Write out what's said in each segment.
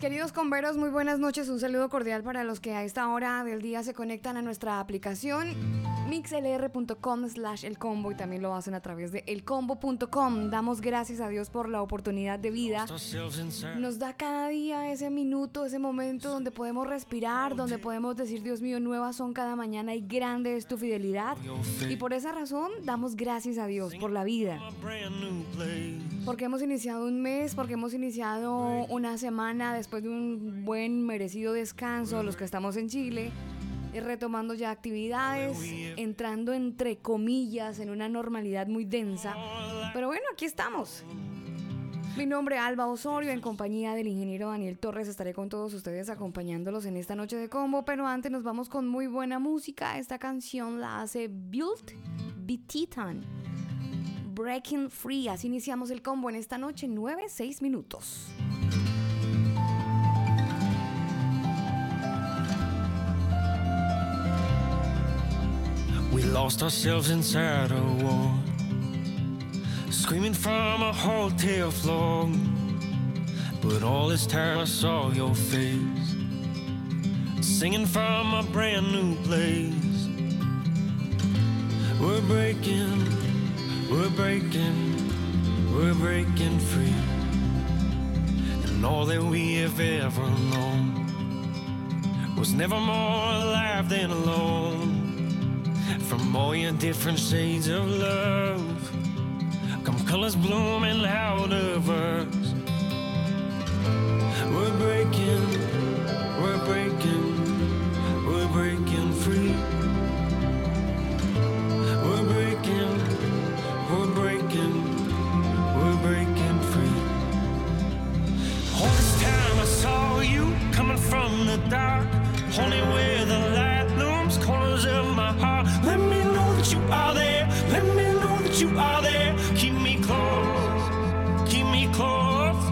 Queridos converos, muy buenas noches. Un saludo cordial para los que a esta hora del día se conectan a nuestra aplicación mixlr.com slash el y también lo hacen a través de elcombo.com. Damos gracias a Dios por la oportunidad de vida. Nos da cada día ese minuto, ese momento donde podemos respirar, donde podemos decir, Dios mío, nuevas son cada mañana y grande es tu fidelidad. Y por esa razón damos gracias a Dios por la vida. Porque hemos iniciado un mes, porque hemos iniciado una semana después de un buen merecido descanso, los que estamos en Chile retomando ya actividades, entrando entre comillas en una normalidad muy densa. Pero bueno, aquí estamos. Mi nombre es Alba Osorio, en compañía del ingeniero Daniel Torres estaré con todos ustedes acompañándolos en esta noche de combo, pero antes nos vamos con muy buena música. Esta canción la hace Built Be Titan. Breaking Free, así iniciamos el combo en esta noche, 9-6 minutos. We lost ourselves inside a war. Screaming from a hotel floor. But all this time I saw your face. Singing from a brand new place. We're breaking, we're breaking, we're breaking free. And all that we have ever known was never more alive than alone. From all your different shades of love. Come colors blooming out of us. We're breaking, we're breaking, we're breaking free. We're breaking, we're breaking, we're breaking free. All this time I saw you coming from the dark Only where are there Keep me close Keep me close.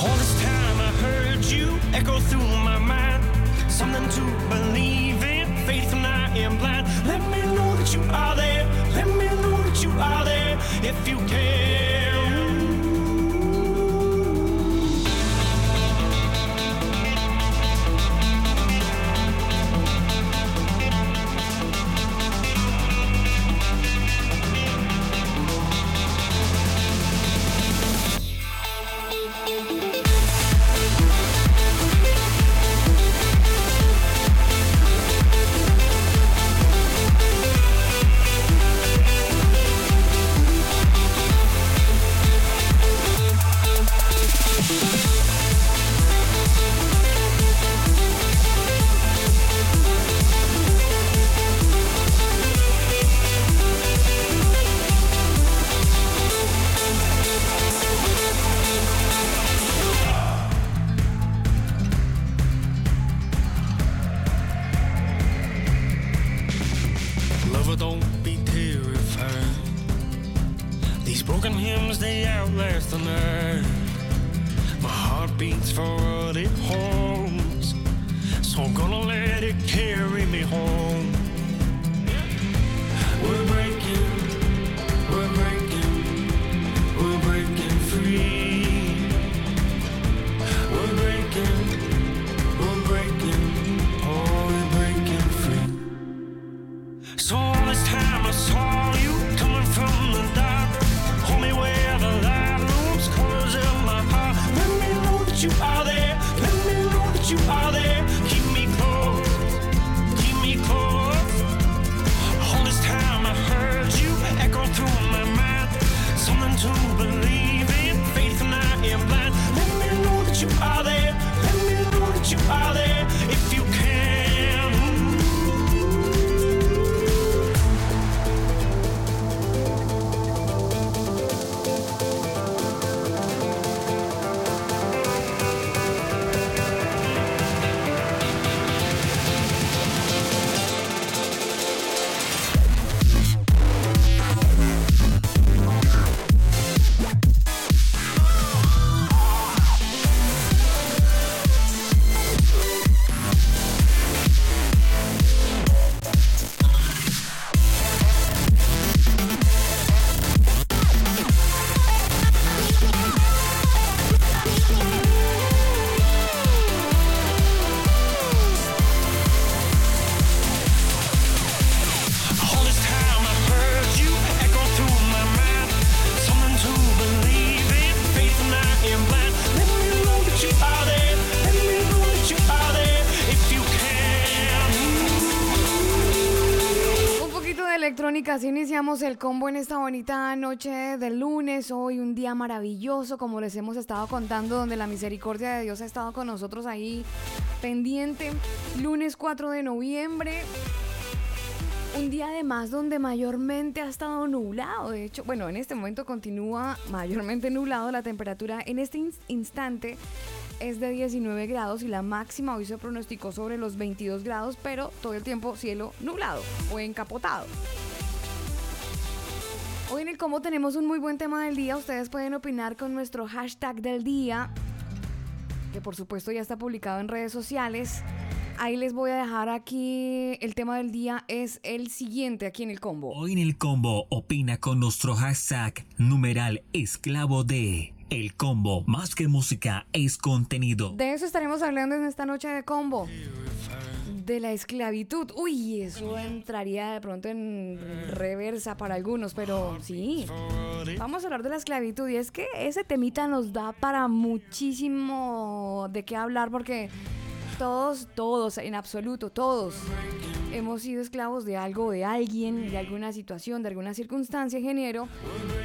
All this time I heard you echo through my mind. Something to believe in Faith when I am blind. Let me know that you are there Let me know that you are there. If you can don't be terrified. These broken hymns, they outlast the night. My heart beats for what it holds. So I'm gonna let it carry me home. We're breaking, we're breaking, we're breaking free. you all that así iniciamos el combo en esta bonita noche del lunes. Hoy un día maravilloso, como les hemos estado contando, donde la misericordia de Dios ha estado con nosotros ahí pendiente. Lunes 4 de noviembre. Un día además donde mayormente ha estado nublado. De hecho, bueno, en este momento continúa mayormente nublado. La temperatura en este ins- instante es de 19 grados y la máxima hoy se pronosticó sobre los 22 grados, pero todo el tiempo cielo nublado o encapotado. Hoy en el combo tenemos un muy buen tema del día. Ustedes pueden opinar con nuestro hashtag del día, que por supuesto ya está publicado en redes sociales. Ahí les voy a dejar aquí el tema del día es el siguiente aquí en el combo. Hoy en el combo opina con nuestro hashtag numeral esclavo de el combo más que música es contenido. De eso estaremos hablando en esta noche de combo. De la esclavitud. Uy, eso entraría de pronto en reversa para algunos, pero sí. Vamos a hablar de la esclavitud y es que ese temita nos da para muchísimo de qué hablar porque todos, todos, en absoluto, todos hemos sido esclavos de algo, de alguien, de alguna situación, de alguna circunstancia, ingeniero.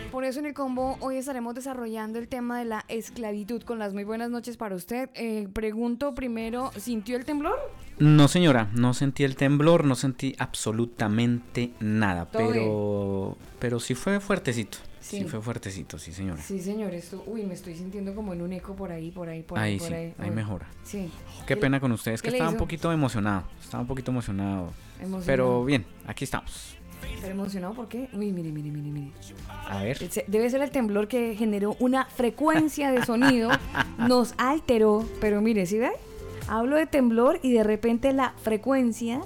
Por eso en el combo hoy estaremos desarrollando el tema de la esclavitud con las muy buenas noches para usted. Eh, pregunto primero, ¿sintió el temblor? No, señora, no sentí el temblor, no sentí absolutamente nada, Todo pero pero sí fue fuertecito. Sí. Sí. fue fuertecito, sí, señora. Sí, señor, esto, uy, me estoy sintiendo como en un eco por ahí, por ahí, por ahí, ahí por sí, ahí. ahí mejora. Sí. Qué pena con ustedes, que estaba un poquito emocionado, estaba un poquito emocionado. Emocionado. Pero bien, aquí estamos. Pero emocionado, ¿por qué? Uy, mire, mire, mire, mire. A ver. Debe ser el temblor que generó una frecuencia de sonido, nos alteró, pero mire, ¿sí ve? Hablo de temblor y de repente la frecuencia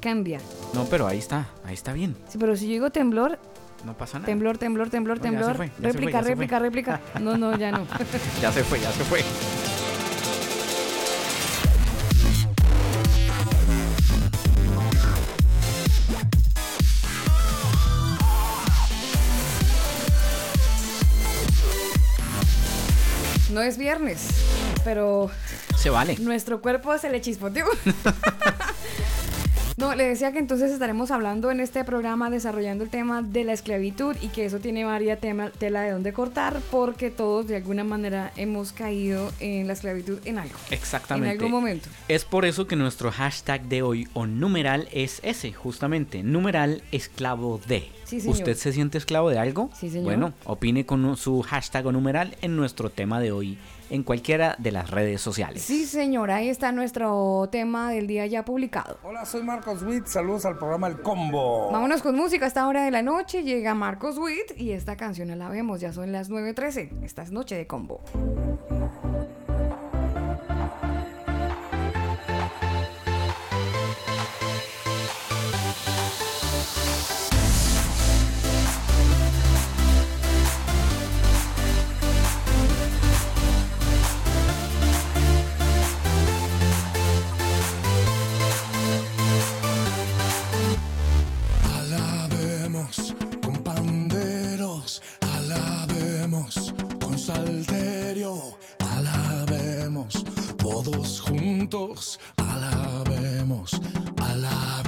cambia. No, pero ahí está, ahí está bien, Sí, pero si yo digo temblor, no pasa nada. temblor, temblor, temblor, No, ya se temblor, fue, ya se fue, réplica, ya se réplica, fue. réplica. No, no, ya no. Ya se fue, ya se fue. No es viernes, pero Se vale. nuestro cuerpo se le chispoteó. No, le decía que entonces estaremos hablando en este programa desarrollando el tema de la esclavitud y que eso tiene varias tema, tela de dónde cortar porque todos de alguna manera hemos caído en la esclavitud en algo. Exactamente. En algún momento. Es por eso que nuestro hashtag de hoy o numeral es ese, justamente, numeral esclavo de. Sí, señor. ¿Usted se siente esclavo de algo? Sí, señor. Bueno, opine con su hashtag o numeral en nuestro tema de hoy en cualquiera de las redes sociales. Sí, señora, ahí está nuestro tema del día ya publicado. Hola, soy Marcos Witt. Saludos al programa El Combo. Vámonos con música a esta hora de la noche. Llega Marcos Witt y esta canción la vemos. Ya son las 9.13. Esta es Noche de Combo. Alabemos todos juntos, alabemos, alabemos,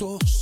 juntos,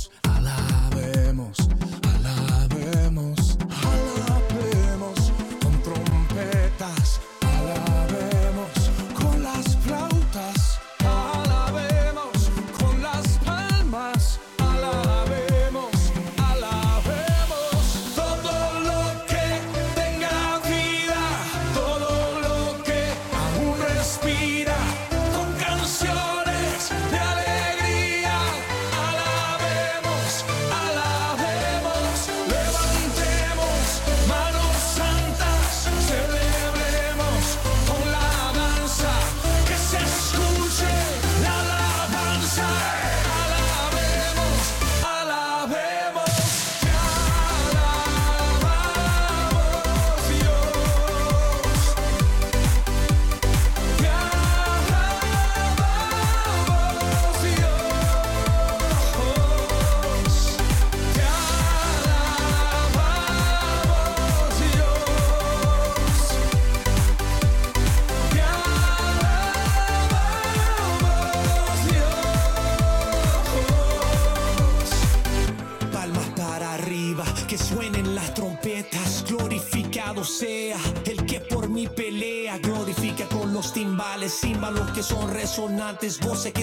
voces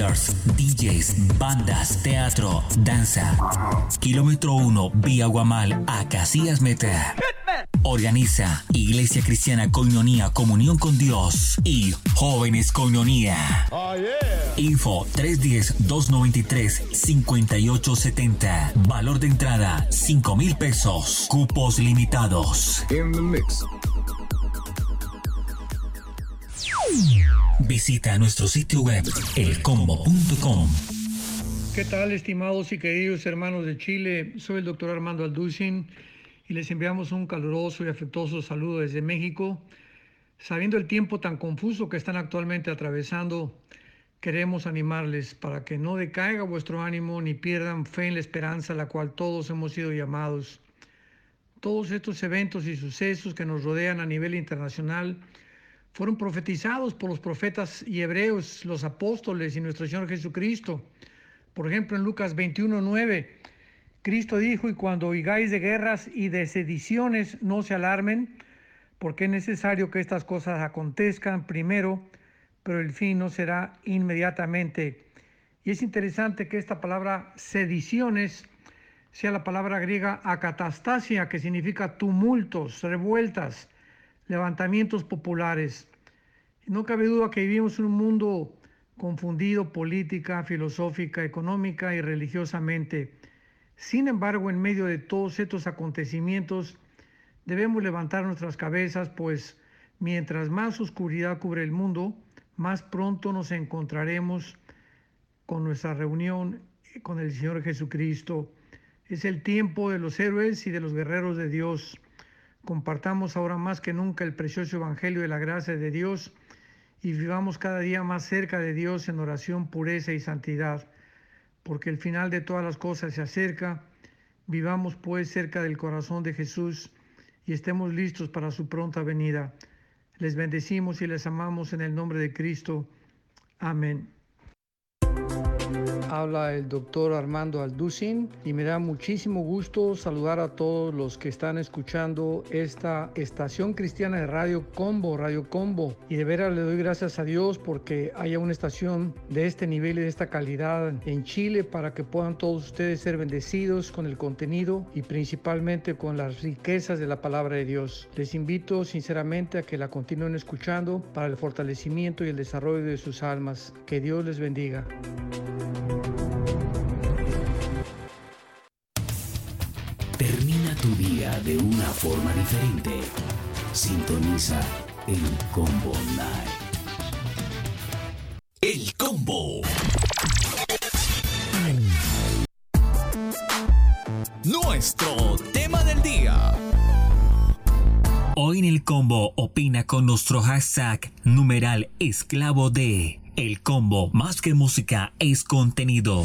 DJs, bandas, teatro, danza. Kilómetro 1, vía Guamal a Casillas Meta. Organiza Iglesia Cristiana Coinonía Comunión con Dios y Jóvenes Coinonía. Info 310-293-5870. Valor de entrada 5 mil pesos. Cupos limitados. Visita nuestro sitio web elcombo.com. ¿Qué tal, estimados y queridos hermanos de Chile? Soy el doctor Armando Alducin y les enviamos un caluroso y afectuoso saludo desde México. Sabiendo el tiempo tan confuso que están actualmente atravesando, queremos animarles para que no decaiga vuestro ánimo ni pierdan fe en la esperanza a la cual todos hemos sido llamados. Todos estos eventos y sucesos que nos rodean a nivel internacional fueron profetizados por los profetas y hebreos, los apóstoles y nuestro Señor Jesucristo. Por ejemplo, en Lucas 21:9, Cristo dijo, y cuando oigáis de guerras y de sediciones, no se alarmen, porque es necesario que estas cosas acontezcan primero, pero el fin no será inmediatamente. Y es interesante que esta palabra sediciones sea la palabra griega acatastasia, que significa tumultos, revueltas, levantamientos populares. No cabe duda que vivimos en un mundo confundido política, filosófica, económica y religiosamente. Sin embargo, en medio de todos estos acontecimientos, debemos levantar nuestras cabezas, pues mientras más oscuridad cubre el mundo, más pronto nos encontraremos con nuestra reunión con el Señor Jesucristo. Es el tiempo de los héroes y de los guerreros de Dios. Compartamos ahora más que nunca el precioso Evangelio de la gracia de Dios y vivamos cada día más cerca de Dios en oración, pureza y santidad, porque el final de todas las cosas se acerca. Vivamos pues cerca del corazón de Jesús y estemos listos para su pronta venida. Les bendecimos y les amamos en el nombre de Cristo. Amén. Habla el doctor Armando Alducin y me da muchísimo gusto saludar a todos los que están escuchando esta estación cristiana de Radio Combo, Radio Combo. Y de veras le doy gracias a Dios porque haya una estación de este nivel y de esta calidad en Chile para que puedan todos ustedes ser bendecidos con el contenido y principalmente con las riquezas de la palabra de Dios. Les invito sinceramente a que la continúen escuchando para el fortalecimiento y el desarrollo de sus almas. Que Dios les bendiga. Tu día de una forma diferente. Sintoniza el Combo Night. El combo. Nuestro tema del día. Hoy en el combo opina con nuestro hashtag numeral esclavo de El combo más que música es contenido.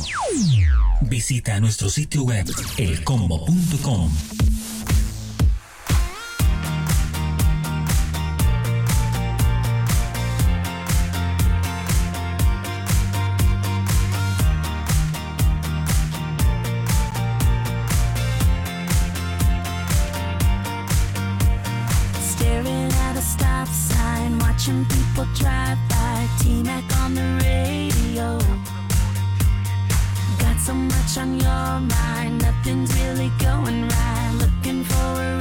Visita nuestro sitio web elcombo.com. on your mind, nothing's really going right. Looking for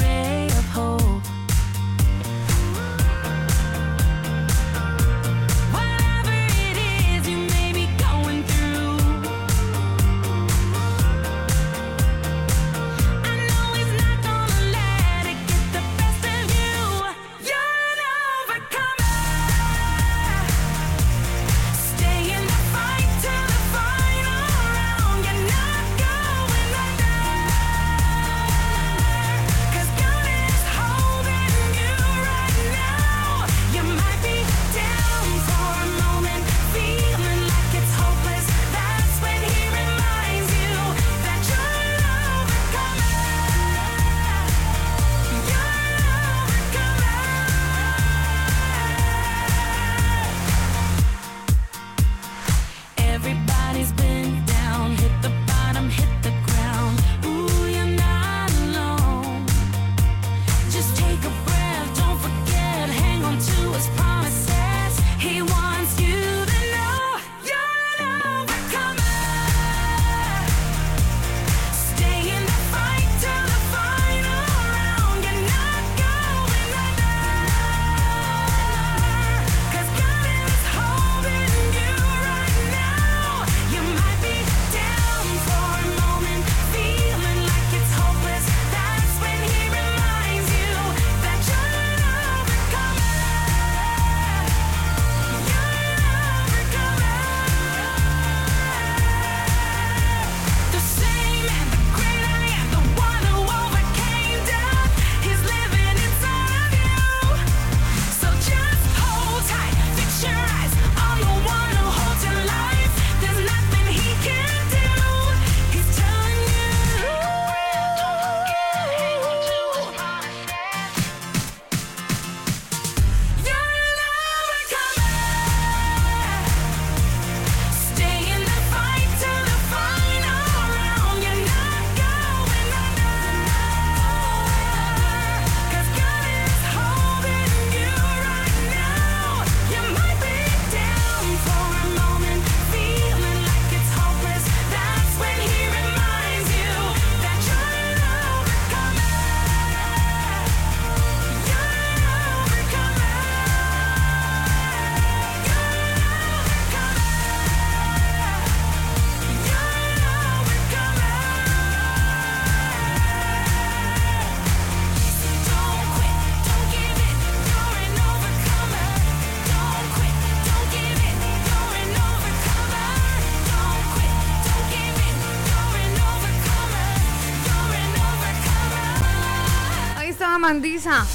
Mandisa.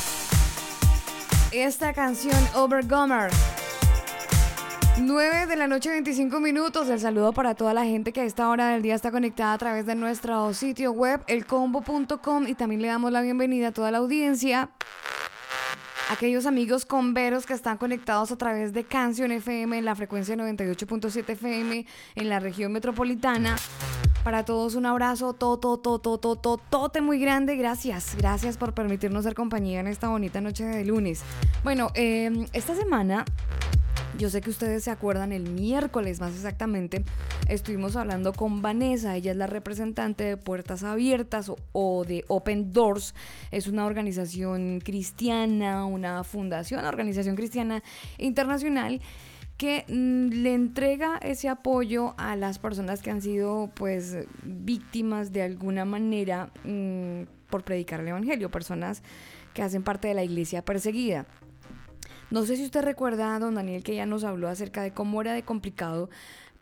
Esta canción, Overcomer. 9 de la noche, 25 minutos. El saludo para toda la gente que a esta hora del día está conectada a través de nuestro sitio web, elcombo.com. Y también le damos la bienvenida a toda la audiencia. Aquellos amigos converos que están conectados a través de Canción FM en la frecuencia 98.7 FM en la región metropolitana. Para todos un abrazo, toto, toto, toto, tote muy grande. Gracias, gracias por permitirnos ser compañía en esta bonita noche de lunes. Bueno, eh, esta semana yo sé que ustedes se acuerdan, el miércoles más exactamente, estuvimos hablando con Vanessa, ella es la representante de Puertas Abiertas o, de Open Doors, es una organización cristiana, una fundación, organización cristiana internacional que mm, le entrega ese apoyo a las personas que han sido pues víctimas de alguna manera mm, por predicar el evangelio, personas que hacen parte de la iglesia perseguida. No sé si usted recuerda, don Daniel, que ella nos habló acerca de cómo era de complicado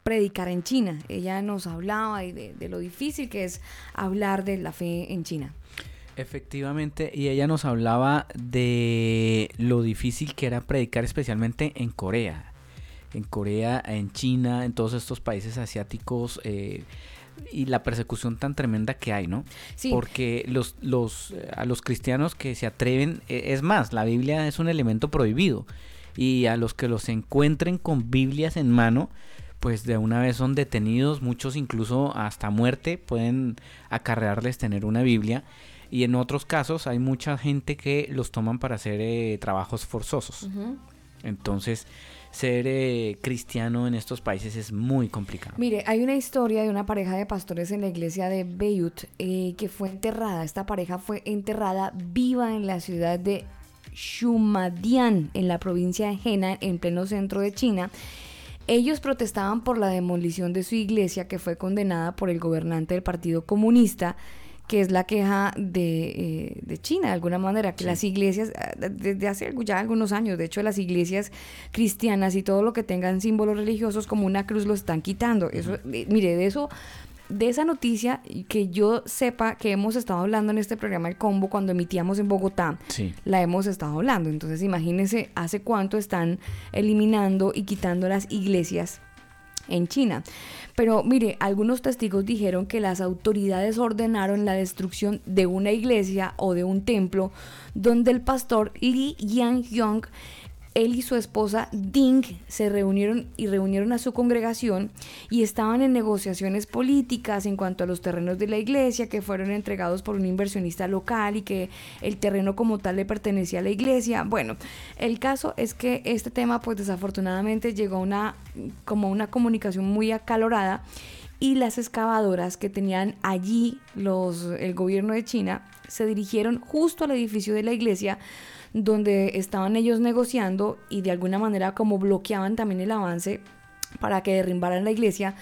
predicar en China. Ella nos hablaba de, de, lo difícil que es hablar de la fe en China. Efectivamente, y ella nos hablaba de lo difícil que era predicar especialmente en Corea. En Corea, en China, en todos estos países asiáticos eh, y la persecución tan tremenda que hay, ¿no? Sí. Porque los, los, a los cristianos que se atreven, eh, es más, la Biblia es un elemento prohibido y a los que los encuentren con Biblias en mano, pues de una vez son detenidos, muchos incluso hasta muerte pueden acarrearles tener una Biblia y en otros casos hay mucha gente que los toman para hacer eh, trabajos forzosos. Entonces, ser eh, cristiano en estos países es muy complicado. Mire, hay una historia de una pareja de pastores en la iglesia de Beirut eh, que fue enterrada. Esta pareja fue enterrada viva en la ciudad de Shumadian, en la provincia de Henan, en pleno centro de China. Ellos protestaban por la demolición de su iglesia que fue condenada por el gobernante del Partido Comunista que es la queja de, eh, de China, de alguna manera, que las iglesias, ah, de- desde hace ya algunos años, de hecho las iglesias cristianas y todo lo que tengan símbolos religiosos como una cruz lo están quitando. Eso, eh, mire, de eso, de esa noticia que yo sepa que hemos estado hablando en este programa El Combo cuando emitíamos en Bogotá, Sí. la hemos estado hablando. Entonces imagínense hace cuánto están eliminando y quitando las iglesias en China. Pero mire, algunos testigos dijeron que las autoridades ordenaron la destrucción de una iglesia o de un templo donde el pastor Lee Yang-yong, él y su esposa Ding se reunieron y reunieron a su congregación y estaban en negociaciones políticas en cuanto a los terrenos de la iglesia que fueron entregados por un inversionista local y que el terreno como tal le pertenecía a la iglesia. Bueno, el caso es que este tema pues desafortunadamente llegó a una como una comunicación muy acalorada y las excavadoras que tenían allí los el gobierno de China se dirigieron justo al edificio de la iglesia donde estaban ellos negociando y de alguna manera como bloqueaban también el avance para que derrumbaran la iglesia.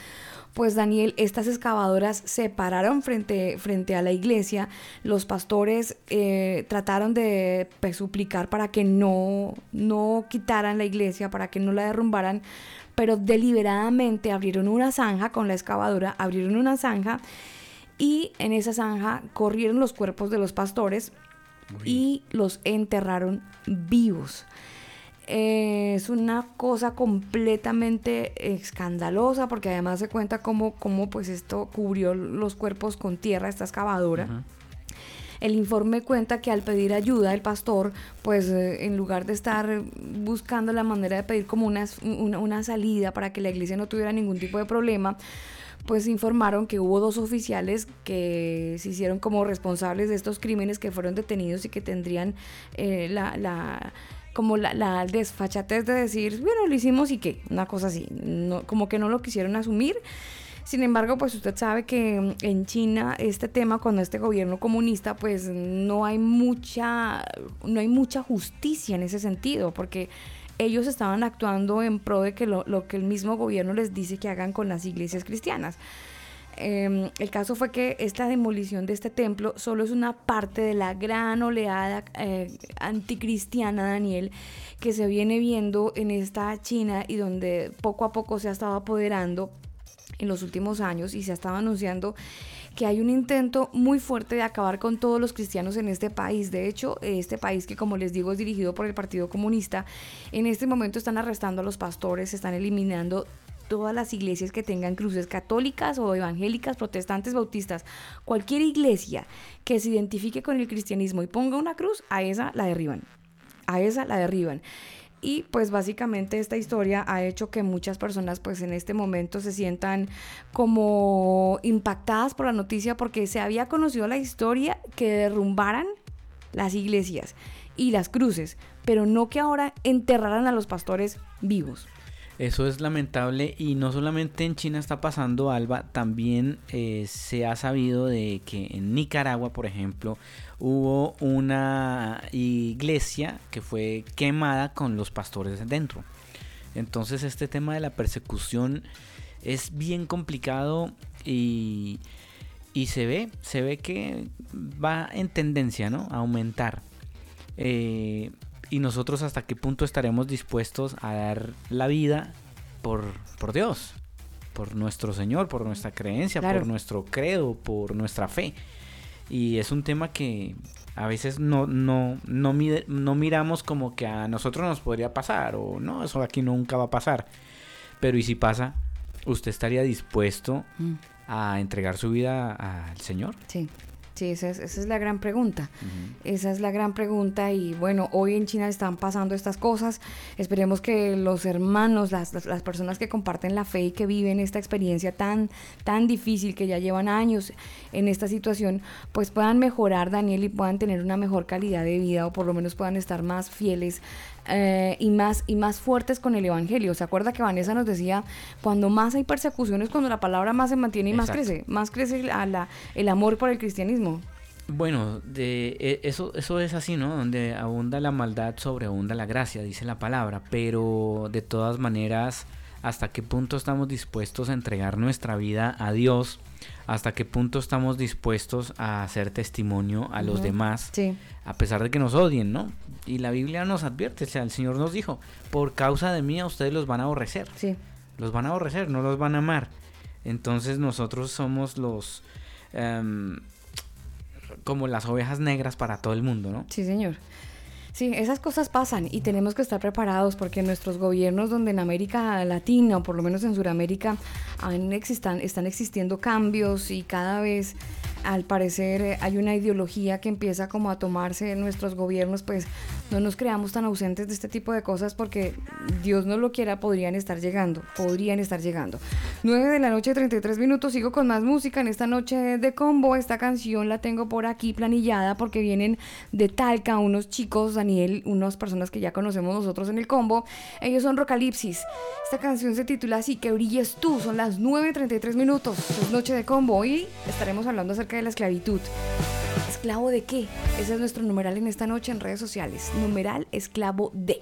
Pues Daniel, estas excavadoras se pararon frente, frente a la iglesia, los pastores eh, trataron de pues, suplicar para que no, no quitaran la iglesia, para que no la derrumbaran, pero deliberadamente abrieron una zanja con la excavadora, abrieron una zanja y en esa zanja corrieron los cuerpos de los pastores y los enterraron vivos. Eh, es una cosa completamente escandalosa porque además se cuenta cómo, cómo pues esto cubrió los cuerpos con tierra, esta excavadora. El informe cuenta que al pedir ayuda el pastor, pues eh, en lugar de estar buscando la manera de pedir como una, una, una salida para que la iglesia no tuviera ningún tipo de problema, pues informaron que hubo dos oficiales que se hicieron como responsables de estos crímenes que fueron detenidos y que tendrían eh, la, la- como la, la desfachatez de decir, bueno, lo hicimos y qué, una cosa así, no, como que no lo quisieron asumir. Sin embargo, pues usted sabe que en China este tema con este gobierno comunista, pues no hay mucha, no hay mucha justicia en ese sentido, porque ellos estaban actuando en pro de que lo, que el mismo gobierno les dice que hagan con las iglesias cristianas. Eh, el caso fue que esta demolición de este templo solo es una parte de la gran oleada eh, anticristiana, Daniel, que se viene viendo en esta China y donde poco a poco se ha estado apoderando en los últimos años y se ha estado anunciando que hay un intento muy fuerte de acabar con todos los cristianos en este país. De hecho, este país que como les digo es dirigido por el Partido Comunista, en este momento están arrestando a los pastores, están eliminando todas las iglesias que tengan cruces católicas o evangélicas, protestantes, bautistas, cualquier iglesia que se identifique con el cristianismo y ponga una cruz, a esa la derriban. A esa la derriban. Y pues básicamente esta historia ha hecho que muchas personas pues en este momento se sientan como impactadas por la noticia porque se había conocido la historia que derrumbaran las iglesias y las cruces, pero no que ahora enterraran a los pastores vivos. Eso es lamentable y no solamente en China está pasando, Alba, también eh, se ha sabido de que en Nicaragua, por ejemplo, hubo una iglesia que fue quemada con los pastores dentro. Entonces este tema de la persecución es bien complicado y, y se ve, se ve que va en tendencia, ¿no? A aumentar. Eh, y nosotros hasta qué punto estaremos dispuestos a dar la vida por, por Dios, por nuestro Señor, por nuestra creencia, Claro. por nuestro credo, por nuestra fe. Y es un tema que a veces no, no, no, mide- no miramos como que a nosotros nos podría pasar o no, eso aquí nunca va a pasar. Pero y si pasa, ¿usted estaría dispuesto Mm. a entregar su vida al Señor? Sí, sí, esa es, esa es la gran pregunta. Esa es la gran pregunta y bueno, hoy en China están pasando estas cosas. Esperemos que los hermanos, las, las, las personas que comparten la fe y que viven esta experiencia tan, tan difícil, que ya llevan años en esta situación, pues puedan mejorar, Daniel, y puedan tener una mejor calidad de vida o por lo menos puedan estar más fieles eh, y, más, y más fuertes con el Evangelio. ¿Se acuerda que Vanessa nos decía, cuando más hay persecuciones, cuando la palabra más se mantiene y más crece, más crece la- la- el amor por el cristianismo? Bueno, de, e- eso, eso es así, ¿no? Donde abunda la maldad, sobreabunda la gracia, dice la palabra. Pero de todas maneras, ¿hasta qué punto estamos dispuestos a entregar nuestra vida a Dios? ¿Hasta qué punto estamos dispuestos a hacer testimonio a los demás? Sí. A pesar de que nos odien, ¿no? Y la Biblia nos advierte, o sea, el Señor nos dijo, por causa de mí a ustedes los van a aborrecer. Sí. Los van a aborrecer, no los van a amar. Entonces nosotros somos los... em, como las ovejas negras para todo el mundo, ¿no? Sí, señor. Sí, esas cosas pasan y tenemos que estar preparados porque nuestros gobiernos donde en América Latina o por lo menos en Sudamérica han existan, están existiendo cambios y cada vez al parecer eh, hay una ideología que empieza como a tomarse en nuestros gobiernos, pues no nos creamos tan ausentes de este tipo de cosas porque Dios no lo quiera, podrían estar llegando, podrían estar llegando. 9 de la noche, 33 minutos, sigo con más música en esta noche de combo. Esta canción la tengo por aquí planillada porque vienen de Talca unos chicos, Daniel, unas personas que ya conocemos nosotros en el combo. Ellos son Rocalipsis. Esta canción se titula así, Que brilles tú. Son las 9.33 minutos. Es noche de combo y estaremos hablando acerca de la esclavitud. ¿Esclavo de qué? Ese es nuestro numeral en esta noche en redes sociales. Numeral esclavo de.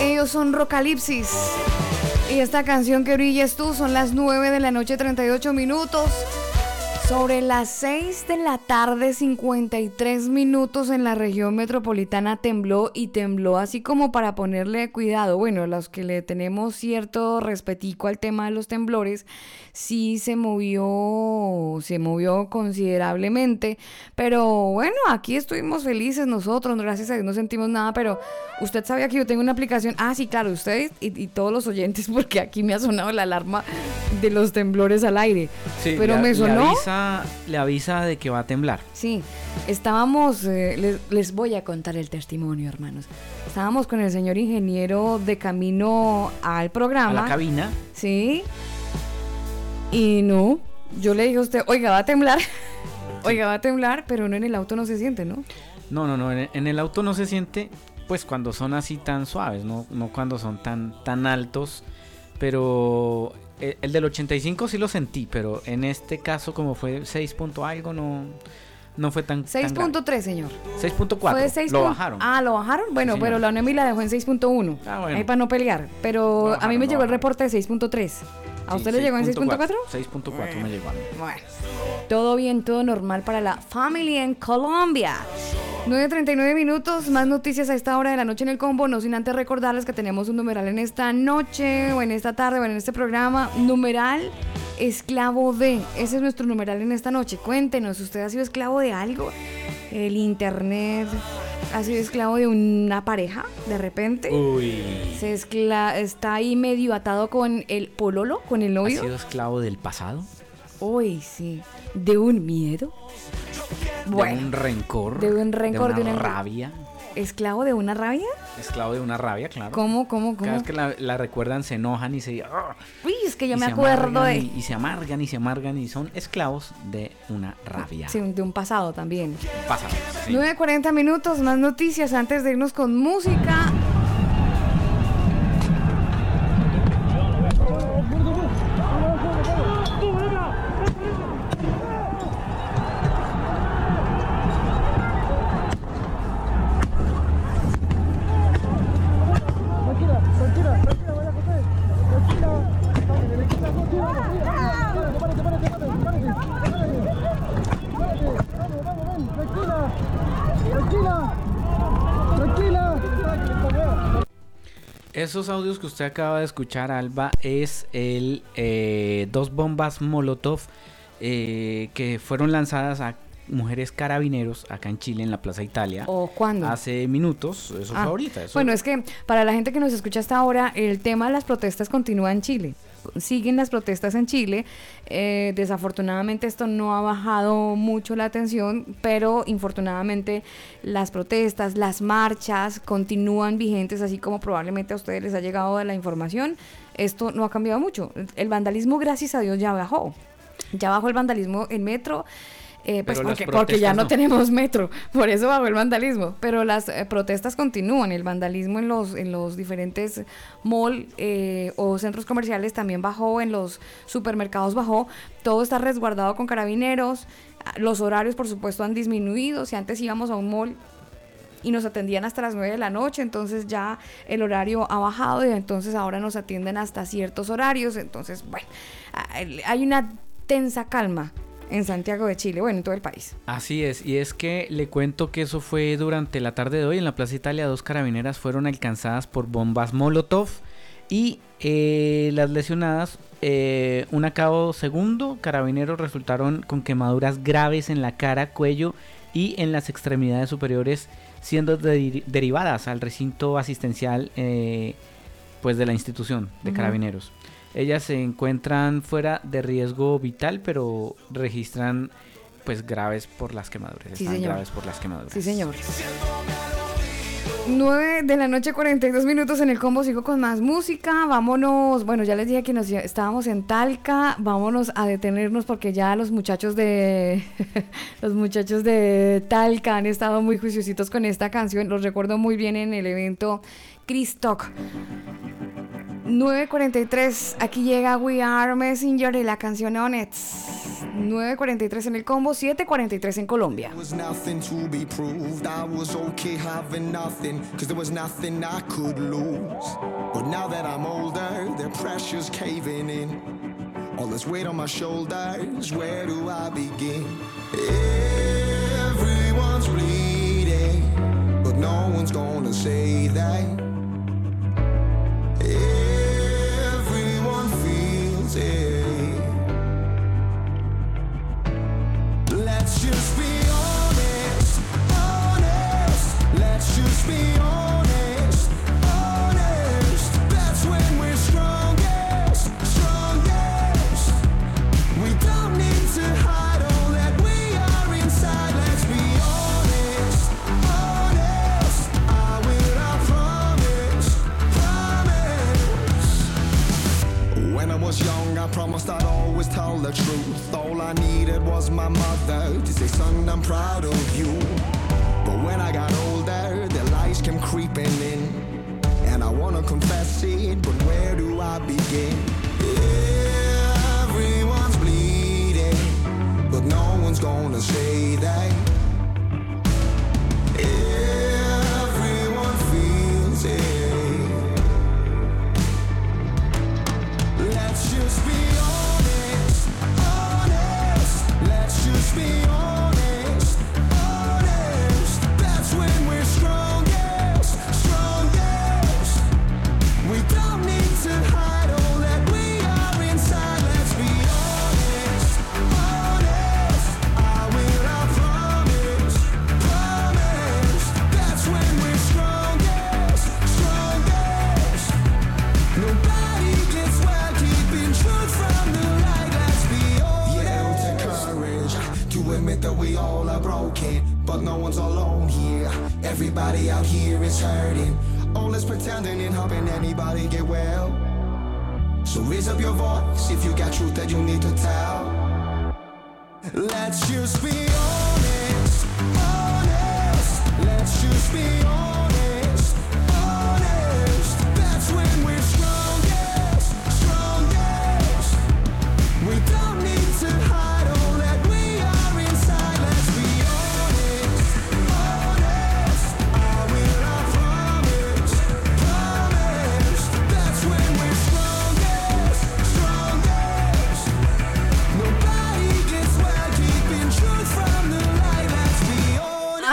Ellos son Rocalipsis. Y esta canción que brilles tú son las 9 de la noche 38 minutos. Sobre las 6 de la tarde 53 minutos en la región metropolitana tembló y tembló así como para ponerle cuidado. Bueno, los que le tenemos cierto respetico al tema de los temblores, sí se movió, se movió considerablemente. Pero bueno, aquí estuvimos felices nosotros, gracias a Dios no sentimos nada, pero usted sabía que yo tengo una aplicación. Ah, sí, claro, ustedes y, y todos los oyentes, porque aquí me ha sonado la alarma de los temblores al aire. Sí, pero le- me le sonó. avisa, le avisa de que va a temblar. Sí, estábamos, eh, les, les voy a contar el testimonio, hermanos. Estábamos con el señor ingeniero de camino al A programa. la cabina. Sí. Y no, yo le dije a usted, oiga, va a temblar. Oiga, va a temblar, pero no en el auto no se siente, ¿no? No, no, no. En, el auto no se siente, pues cuando son así tan suaves, no, no cuando son tan, tan altos. Pero el, el del 85 sí lo sentí, pero en este caso, como fue 6 punto algo, no, no fue tan. tan grave. 6.3, señor. 6.4. Fue 6 Lo bajaron. Ah, lo bajaron. Bueno, Sí, pero la UNEMI la dejó en 6.1. Ah, bueno. Ahí para no pelear. Pero a mí me llegó el reporte de 6.3. ¿A Sí, usted le llegó en 6.4? 6.4 me llegó a mí. Bueno, todo bien, todo normal para la family en Colombia. 9.39 minutos, más noticias a esta hora de la noche en el combo, no sin antes recordarles que tenemos un numeral en esta noche o en esta tarde o en este programa, numeral esclavo de, ese es nuestro numeral en esta noche, cuéntenos, ¿usted ha sido esclavo de algo? El internet, ¿ha sido esclavo de una pareja de repente? Uy. Se escla- está ahí medio atado con el pololo, con el ¿Ha novio. sido esclavo del pasado? Uy, sí. ¿De un miedo? ¿De Bueno, un rencor? de un rencor, ¿De de una rabia? ¿esclavo de una rabia? Esclavo de una rabia, claro. ¿Cómo, cómo, Cada vez cómo? que la, la recuerdan se enojan y se... ¡ah! Uy, es que yo me acuerdo de... Y, y se amargan y se amargan y son esclavos de una rabia. Sí, de un pasado también. Pasado. sí. 9.40 minutos, más noticias antes de irnos con música. Esos audios que usted acaba de escuchar, Alba, es el eh, dos bombas Molotov eh, que fueron lanzadas a mujeres carabineros acá en Chile, en la Plaza Italia. ¿O cuándo? Hace minutos, eso Ah, fue ahorita. eso- Bueno, es que para la gente que nos escucha hasta ahora, el tema de las protestas continúa en Chile. Siguen las protestas en Chile. Eh, desafortunadamente esto no ha bajado mucho la atención, pero infortunadamente las protestas, las marchas continúan vigentes, así como probablemente a ustedes les ha llegado la información. Esto no ha cambiado mucho. El vandalismo, gracias a Dios, ya bajó. Ya bajó el vandalismo en metro. Eh, pues porque, porque ya no. tenemos metro, por eso bajó el vandalismo. Pero las eh, protestas continúan, el vandalismo en los, en los diferentes mall eh, o centros comerciales también bajó, en los supermercados bajó, todo está resguardado con carabineros, Ah, los horarios por supuesto han disminuido, si antes íbamos a un mall y nos atendían hasta las 9 de la noche, entonces ya el horario ha bajado y entonces ahora nos atienden hasta ciertos horarios, entonces bueno, ah, hay una tensa calma en Santiago de Chile, bueno, en todo el país. Así es, y es que le cuento que eso fue durante la tarde de hoy en la Plaza Italia. Dos carabineras fueron alcanzadas por bombas Molotov Y eh, las lesionadas, eh, un a cabo segundo, carabineros resultaron con quemaduras graves en la cara, cuello y en las extremidades superiores, siendo de- derivadas al recinto asistencial eh, pues de la institución de carabineros. Ellas se encuentran fuera de riesgo vital, pero registran pues graves por las quemaduras. Sí, están señor. graves por las quemaduras. Sí, señor. 9 de la noche, 42 minutos en el combo. Sigo con más música. Vámonos. Bueno, ya les dije que nos estábamos en Talca. Vámonos a detenernos porque ya los muchachos de. los muchachos de Talca han estado muy juiciositos con esta canción. Los recuerdo muy bien en el evento Chris Talk. 9.43, aquí llega We Are Messenger y la canción On It. 9.43 en el combo, 7.43 en Colombia. All this weight on my shoulders, where do I begin? Everyone's bleeding, but no one's gonna say that. Ramsey. I'd always tell the truth. All I needed was my mother to say, son, I'm proud of you. But when I got older, the lies came creeping in. And I wanna confess it, but where do I begin? Everyone's bleeding, but no one's gonna say that. That we all are broken, but no one's alone here. Everybody out here is hurting. All is pretending and hoping anybody get well. So raise up your voice if you got truth that you need to tell. Let's just be honest, honest. Let's just be honest,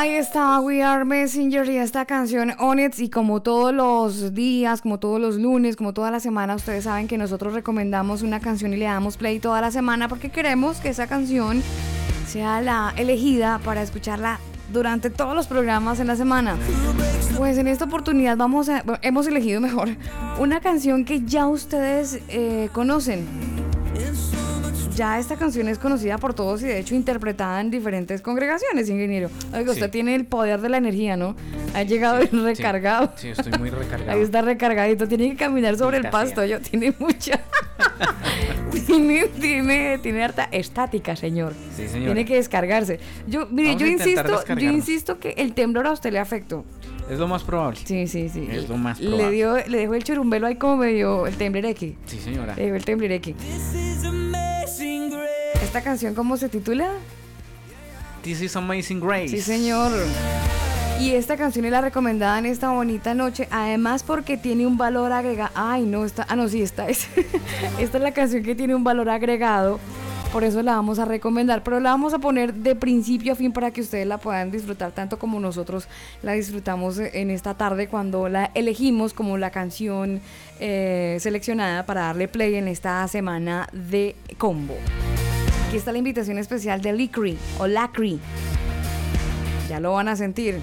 Ahí está We Are Messenger y esta canción On. Y como todos los días, como todos los lunes, como toda la semana, ustedes saben que nosotros recomendamos una canción y le damos play toda la semana porque queremos que esa canción sea la elegida para escucharla durante todos los programas en la semana. Pues en esta oportunidad vamos a, hemos elegido mejor una canción que ya ustedes eh, conocen. Ya esta canción es conocida por todos y de hecho interpretada en diferentes congregaciones, ingeniero. Oiga, usted Sí. tiene el poder de la energía, ¿no? Ha llegado bien recargado. Sí, estoy muy recargado. Ahí está recargadito, tiene que caminar sobre el pasto, yo tiene mucha. tiene, tiene, tiene harta estática, señor. Sí, señora. Tiene que descargarse. Yo, mire, Vamos yo insisto, yo insisto que el temblor a usted le afectó. Es lo más probable. Sí, sí, sí. Es lo más Le probable. dio, le dejó el churumbelo ahí como medio el temblereque. Sí, señora. Le dejó el temblereque. ¿Esta canción cómo se titula? This is Amazing Grace. Sí, señor. Y esta canción es la recomendada en esta bonita noche, además porque tiene un valor agregado. Ay, no, está. Ah, no, sí, esta es. esta es la canción que tiene un valor agregado Por eso la vamos a recomendar, pero la vamos a poner de principio a fin para que ustedes la puedan disfrutar tanto como nosotros la disfrutamos en esta tarde cuando la elegimos como la canción eh, seleccionada para darle play en esta semana de combo. Aquí está la invitación especial de Licri o Lacri. Ya lo van a sentir.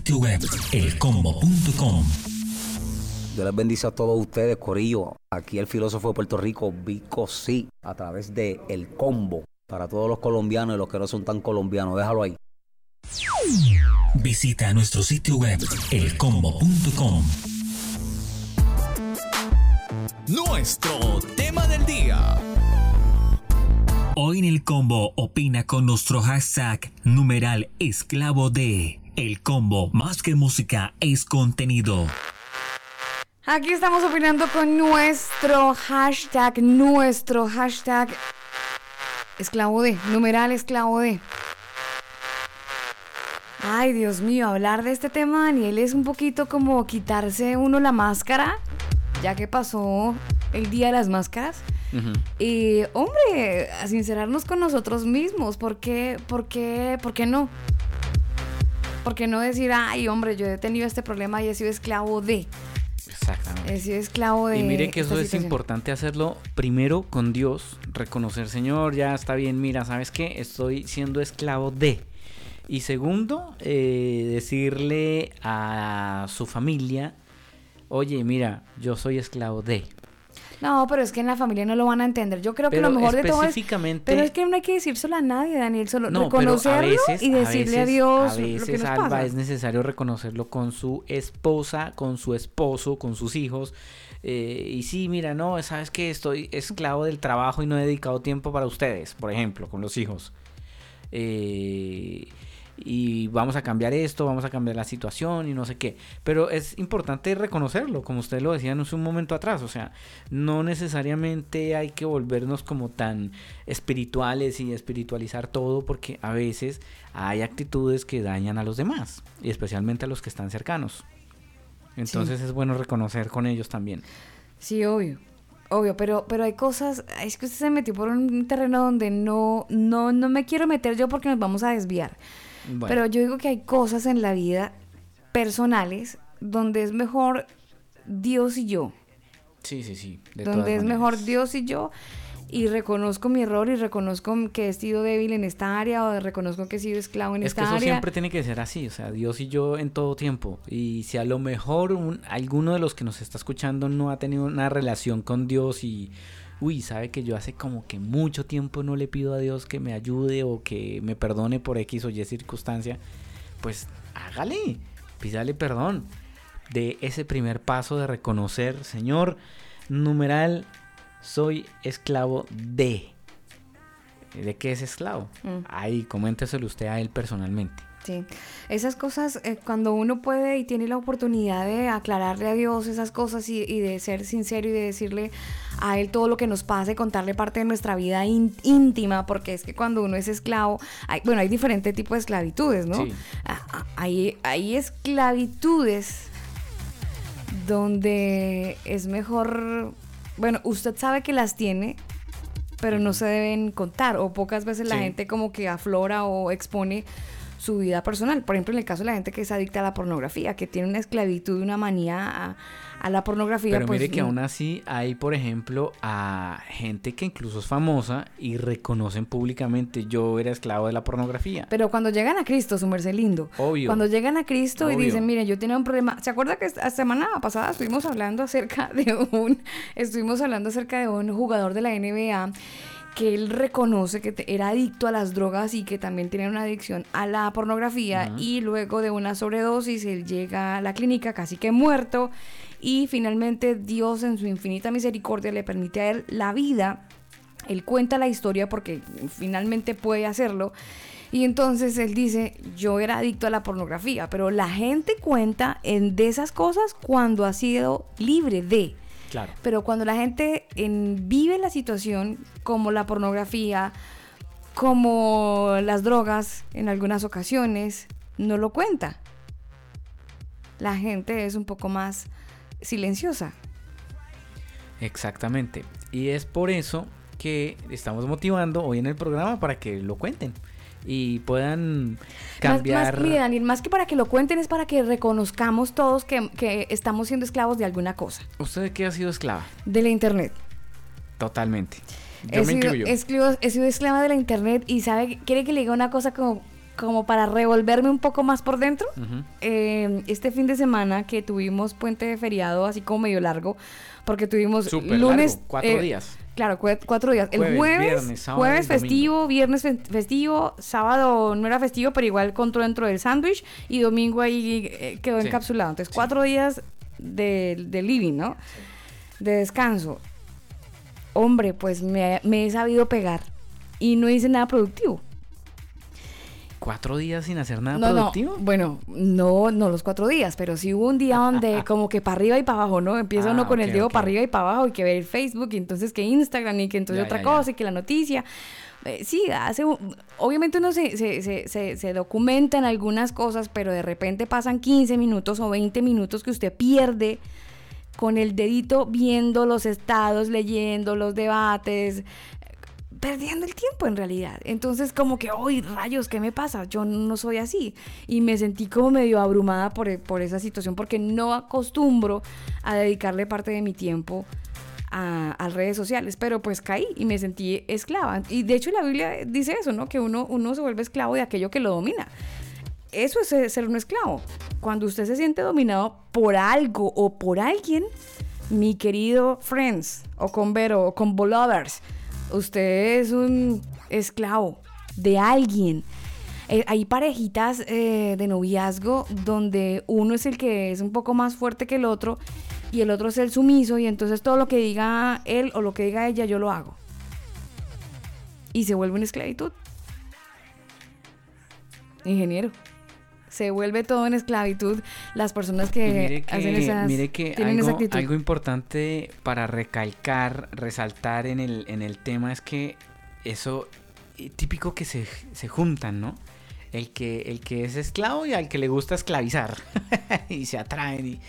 Sitio web elcombo.com. Dios les bendice a todos ustedes, Corillo. Aquí el filósofo de Puerto Rico, Vico Sí, a través de El Combo. Para todos los colombianos y los que no son tan colombianos, déjalo ahí. Visita nuestro sitio web elcombo.com. Nuestro tema del día. Hoy en el combo opina con nuestro hashtag numeral esclavo de El Combo. Más que música es contenido. Aquí estamos opinando con nuestro hashtag, nuestro hashtag esclavo de, numeral esclavo de. Ay, Dios mío, hablar de este tema, Daniel, es un poquito como quitarse uno la máscara, ya que pasó el Día de las Máscaras. Y, hombre, a sincerarnos con nosotros mismos, ¿por qué, por qué, por qué no? ¿Por qué no decir, ay, hombre, yo he tenido este problema y he sido esclavo de? Exactamente. He sido esclavo de. Y mire que eso es situación. importante hacerlo primero con Dios, reconocer, Señor, ya está bien, mira, ¿sabes qué? Estoy siendo esclavo de. Y segundo, eh, decirle a su familia, oye, mira, yo soy esclavo de. No, pero es que en la familia no lo van a entender. Yo creo que lo mejor de todo es. Pero es que no hay que decírselo a nadie, Daniel. Solo No, pero a reconocerlo veces, y decirle a, veces- Dios a lo que veces, nos Alba, pasa. es necesario reconocerlo con su esposa, con su esposo, con sus hijos. eh, y sí, mira, no, sabes que estoy esclavo del trabajo y no he dedicado tiempo para ustedes, por ejemplo, con los hijos. Eh, y vamos a cambiar esto, vamos a cambiar la situación y no sé qué. Pero es importante reconocerlo, como usted lo decía hace un momento atrás. O sea, no necesariamente hay que volvernos como tan espirituales y espiritualizar todo, porque a veces hay actitudes que dañan a los demás, y especialmente a los que están cercanos. Entonces es bueno reconocer con ellos también. Sí, obvio. Obvio, pero, pero hay cosas. Es que usted se metió por un terreno donde no, no, no me quiero meter yo porque nos vamos a desviar. Bueno. Pero yo digo que hay cosas en la vida personales donde es mejor Dios y yo. Sí, sí, sí. de donde es maneras. mejor Dios y yo. Y reconozco mi error y reconozco que he sido débil en esta área o reconozco que he sido esclavo en Es que esta eso área. siempre tiene que ser así, o sea, Dios y yo en todo tiempo. Y si a lo mejor un- alguno de los que nos está escuchando no ha tenido una relación con Dios y, uy, sabe que yo hace como que mucho tiempo no le pido a Dios que me ayude o que me perdone por X o Y circunstancia, pues hágale, pídale perdón. De ese primer paso de reconocer, Señor, numeral, soy esclavo de. ¿De qué es esclavo? Mm. Ahí, coménteselo usted a él personalmente. Sí, esas cosas, eh, cuando uno puede y tiene la oportunidad de aclararle a Dios esas cosas y, y de ser sincero y de decirle a Él todo lo que nos pasa y contarle parte de nuestra vida ín- íntima, porque es que cuando uno es esclavo, hay, bueno, hay diferentes tipos de esclavitudes, ¿no? Sí. Ah, ah, Hay, hay esclavitudes donde es mejor, bueno, usted sabe que las tiene, pero no se deben contar o pocas veces la gente como que aflora o expone su vida personal. Por ejemplo, en el caso de la gente que es adicta a la pornografía, que tiene una esclavitud, una manía a, a la pornografía. Pero pues, mire que mm, aún así hay, por ejemplo, a gente que incluso es famosa y reconocen públicamente yo era esclavo de la pornografía. Pero cuando llegan a Cristo, su merced lindo. Obvio. Cuando llegan a Cristo y dicen, mire, yo tenía un problema. ¿Se acuerda que la semana pasada estuvimos hablando acerca de un, estuvimos hablando acerca de un jugador de la NBA que él reconoce que era adicto a las drogas y que también tenía una adicción a la pornografía y luego de una sobredosis él llega a la clínica casi que muerto y finalmente Dios en su infinita misericordia le permite a él la vida él cuenta la historia porque finalmente puede hacerlo. Y entonces él dice, yo era adicto a la pornografía, pero la gente cuenta en de esas cosas cuando ha sido libre de. Claro. Pero cuando la gente en- vive la situación como la pornografía, como las drogas en algunas ocasiones, no lo cuenta. La gente es un poco más silenciosa. Exactamente. Y es por eso que estamos motivando hoy en el programa para que lo cuenten y puedan Más- cambiar. Más, mire, Daniel, más que para que lo cuenten es para que reconozcamos todos que, que estamos siendo esclavos de alguna cosa, ¿Usted de qué ha sido esclava? de la internet. Totalmente. Yo he, me sido, he sido esclava de la internet y sabe, quiere que le diga una cosa como, como para revolverme un poco más por dentro. Eh, este fin de semana que tuvimos puente de feriado así como medio largo, porque tuvimos Súper lunes... largo, cuatro eh, días. Claro, cuatro días. El Jueves, jueves, viernes, sábado jueves y domingo. festivo, viernes fe- festivo, sábado no era festivo, pero igual contó dentro del sándwich y domingo ahí eh, quedó Sí. encapsulado. Entonces, cuatro días de, de living, ¿no? De descanso. Hombre, pues me, me he sabido pegar y no hice nada productivo. ¿Cuatro días sin hacer nada No, no, productivo? bueno, no, no los cuatro días, pero sí hubo un día donde como que para arriba y para abajo, ¿no? Empieza Ah, uno con el dedo ok. para arriba y para abajo y que ver el Facebook y entonces que Instagram y que entonces Ya, otra ya, cosa ya. y que la noticia. Eh, sí, hace, un- obviamente uno se, se, se, se, se documenta en algunas cosas, pero de repente pasan 15 minutos o 20 minutos que usted pierde con el dedito viendo los estados, leyendo los debates, perdiendo el tiempo en realidad. Entonces como que, ¡ay, rayos! ¿Qué me pasa? Yo no soy así. Y me sentí como medio abrumada por, por esa situación porque no acostumbro a dedicarle parte de mi tiempo a, a redes sociales, pero pues caí y me sentí esclava. Y de hecho la Biblia dice eso, ¿no? Que uno, uno se vuelve esclavo de aquello que lo domina. Eso es ser- un esclavo. Cuando usted se siente dominado por algo o por alguien, mi querido friends, o con Vero, o con Lovers, usted es un esclavo de alguien. Eh, hay parejitas eh, de noviazgo donde uno es el que es un poco más fuerte que el otro y el otro es el sumiso y entonces todo lo que diga él o lo que diga ella yo lo hago. Y se vuelve una esclavitud. Ingeniero. Se vuelve todo en esclavitud las personas que, mire que, hacen esas mire que tienen esa algo, actitud. algo importante para recalcar, resaltar en el, en el tema es que eso eh, típico que se, se juntan, ¿no? El que, el que es esclavo y al que le gusta esclavizar. y se atraen y,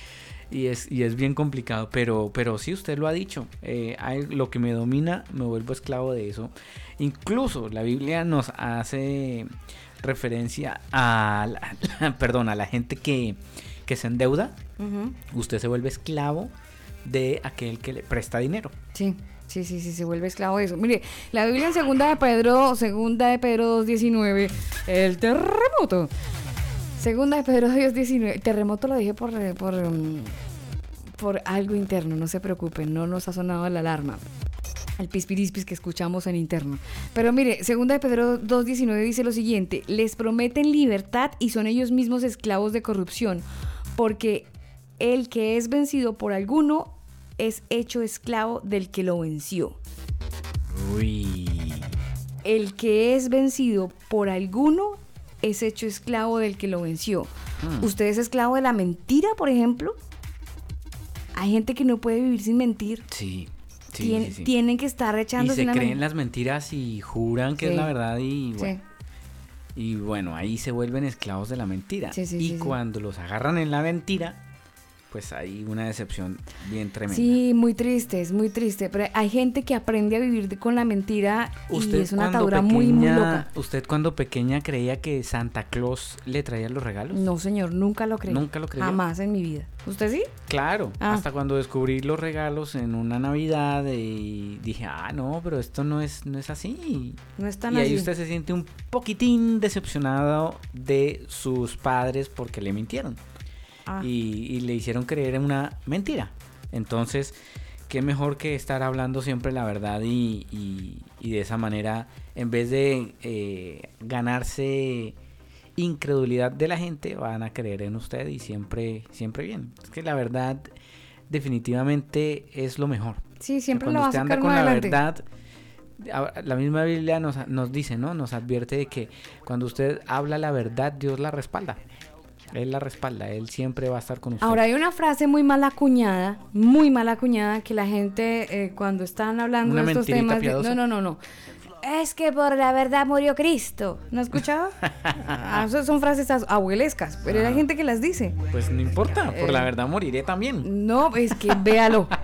y es, y es bien complicado. Pero, pero sí, usted lo ha dicho. eh, hay- lo que me domina, me vuelvo esclavo de eso. Incluso la Biblia nos hace referencia a la, perdón, a la gente que, que se endeuda, usted se vuelve esclavo de aquel que le presta dinero. Sí, sí, sí, sí, se vuelve esclavo de eso. Mire, la Biblia en segunda de Pedro, segunda de Pedro 2.19, el terremoto. Segunda de Pedro 2.19, terremoto lo dije por, eh, por, mm, por algo interno, no se preocupen, no nos ha sonado la alarma. El pispirispis que escuchamos en interno. Pero mire, segunda de Pedro 2.19 dice lo siguiente, les prometen libertad y son ellos mismos esclavos de corrupción, porque el que es vencido por alguno es hecho esclavo del que lo venció. Uy. El que es vencido por alguno es hecho esclavo del que lo venció. Hmm. ¿Usted es esclavo de la mentira, por ejemplo? Hay gente que no puede vivir sin mentir. Sí. Sí, Tien- sí, sí. Tienen que estar Y echándose se creen las mentiras y juran que es la verdad y bueno, y bueno, ahí se vuelven esclavos de la mentira. Y cuando los agarran en la mentira, pues hay una decepción bien tremenda. Sí, muy triste, es muy triste. Pero hay gente que aprende a vivir con la mentira y es una atadura muy, muy loca. ¿Usted cuando pequeña creía que Santa Claus le traía los regalos? No, señor, nunca lo creí. ¿Nunca lo creyó? Jamás en mi vida. ¿Usted sí? Claro, Ah. hasta cuando descubrí los regalos en una Navidad y dije, ah, no, pero esto no es, no es así. No es tan y ahí así. usted se siente un poquitín decepcionado de sus padres porque le mintieron. Ah. Y, y le hicieron creer en una mentira. Entonces, qué mejor que estar hablando siempre la verdad y, y- y de esa manera, en vez de eh, ganarse incredulidad de la gente, van a creer en usted y siempre, siempre bien. Es que la verdad definitivamente es lo mejor. Sí, siempre Cuando lo usted anda con la verdad, la misma Biblia nos, nos dice, ¿no? Nos advierte de que cuando usted habla la verdad, Dios la respalda. Él la respalda, Él siempre va a estar con usted. Ahora hay una frase muy mal acuñada, muy mal acuñada, que la gente eh, cuando están hablando Una de estos temas... piadosa. no, no, no, no. Es que por la verdad murió Cristo. ¿No has escuchado? Ah, son frases as- abuelescas, pero hay gente que las dice. Pues no importa, por la Eh, verdad moriré también. No, es que véalo.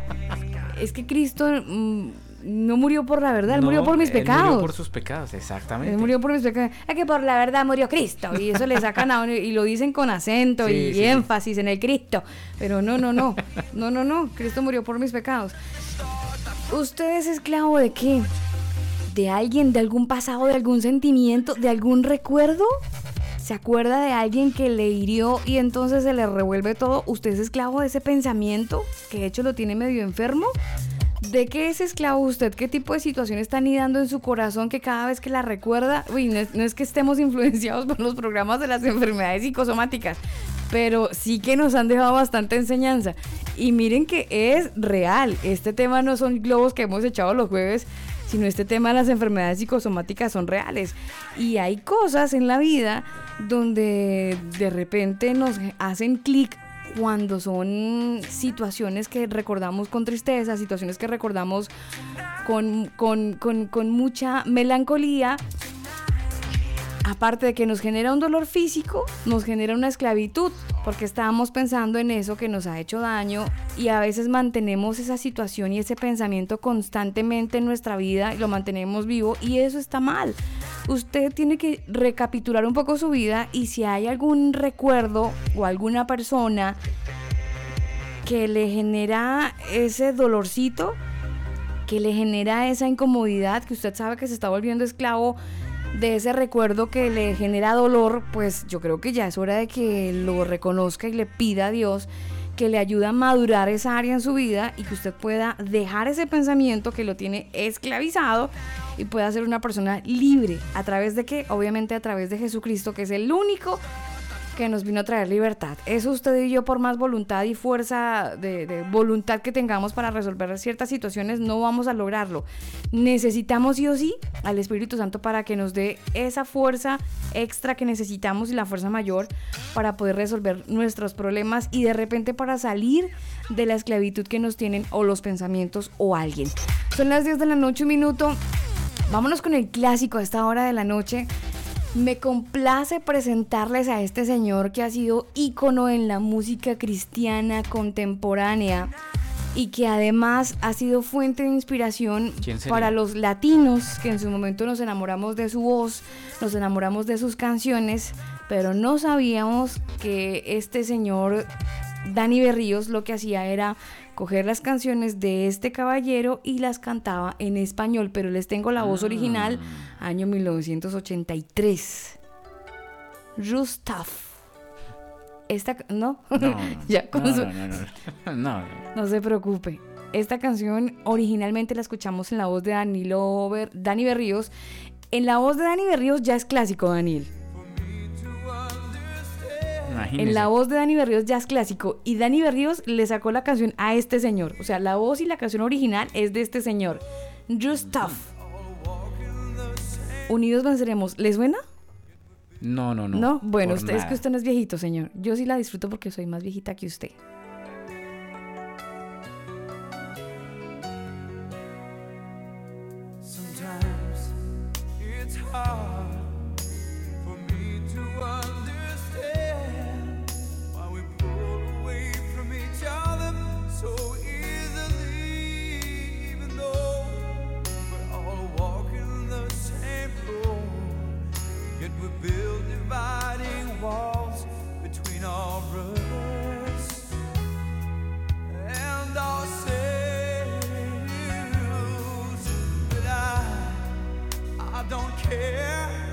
Es que Cristo mm, no murió por la verdad, él murió por mis él pecados. Murió por sus pecados, exactamente. Él murió por mis pecados. Es que por la verdad murió Cristo. Y eso le sacan a uno y lo dicen con acento Sí, y sí. énfasis en el Cristo. Pero no, no, no. No, no, no. Cristo murió por mis pecados. ¿Usted es esclavo de qué? ¿De alguien, de algún pasado, de algún sentimiento, de algún recuerdo? ¿Se acuerda de alguien que le hirió y entonces se le revuelve todo? ¿Usted es esclavo de ese pensamiento que de hecho lo tiene medio enfermo? ¿De qué es esclavo usted? ¿Qué tipo de situación está anidando en su corazón que cada vez que la recuerda, uy, no es, no es que estemos influenciados por los programas de las enfermedades psicosomáticas, pero sí que nos han dejado bastante enseñanza. Y miren que es real, este tema no son globos que hemos echado los jueves, sino este tema de las enfermedades psicosomáticas son reales. Y hay cosas en la vida donde de repente nos hacen clic cuando son situaciones que recordamos con tristeza, situaciones que recordamos con, con- con- con mucha melancolía, aparte de que nos genera un dolor físico, nos genera una esclavitud, porque estábamos pensando en eso que nos ha hecho daño y a veces mantenemos esa situación y ese pensamiento constantemente en nuestra vida y lo mantenemos vivo y eso está mal. Usted tiene que recapitular un poco su vida y si hay algún recuerdo o alguna persona que le genera ese dolorcito, que le genera esa incomodidad, que usted sabe que se está volviendo esclavo de ese recuerdo que le genera dolor, pues yo creo que ya es hora de que lo reconozca y le pida a Dios que le ayude a madurar esa área en su vida y que usted pueda dejar ese pensamiento que lo tiene esclavizado y pueda ser una persona libre. ¿A través de qué? Obviamente a través de Jesucristo, que es el único que nos vino a traer libertad. Eso usted y yo, por más voluntad y fuerza de, de voluntad que tengamos para resolver ciertas situaciones, no vamos a lograrlo. Necesitamos sí o sí al Espíritu Santo para que nos dé esa fuerza extra que necesitamos y la fuerza mayor para poder resolver nuestros problemas y de repente para salir de la esclavitud que nos tienen o los pensamientos o alguien. Son las 10 de la noche, un minuto. Vámonos con el clásico a esta hora de la noche. Me complace presentarles a este señor que ha sido ícono en la música cristiana contemporánea y que además ha sido fuente de inspiración para los latinos que en su momento nos enamoramos de su voz, nos enamoramos de sus canciones, pero no sabíamos que este señor Dani Berríos lo que hacía era coger las canciones de este caballero y las cantaba en español, pero les tengo la voz original, año 1983. Rustaf. Esta, ¿no? No, no, ya con no, su- no, se preocupe. Esta canción originalmente la escuchamos en la voz de Danilo Ber- Dani Berríos. En la voz de Dani Berríos ya es clásico, Daniel. Imagínese. En la voz de Dani Berríos ya es clásico. Y Dani Berríos le sacó la canción a este señor. O sea, la voz y la canción original es de este señor. Just Tough. Unidos venceremos. ¿Le suena? No, no, no. No. Bueno, usted, es que usted no es viejito, señor. Yo sí la disfruto porque soy más viejita que usted. walls between our brothers and our ourselves. But I, I don't care.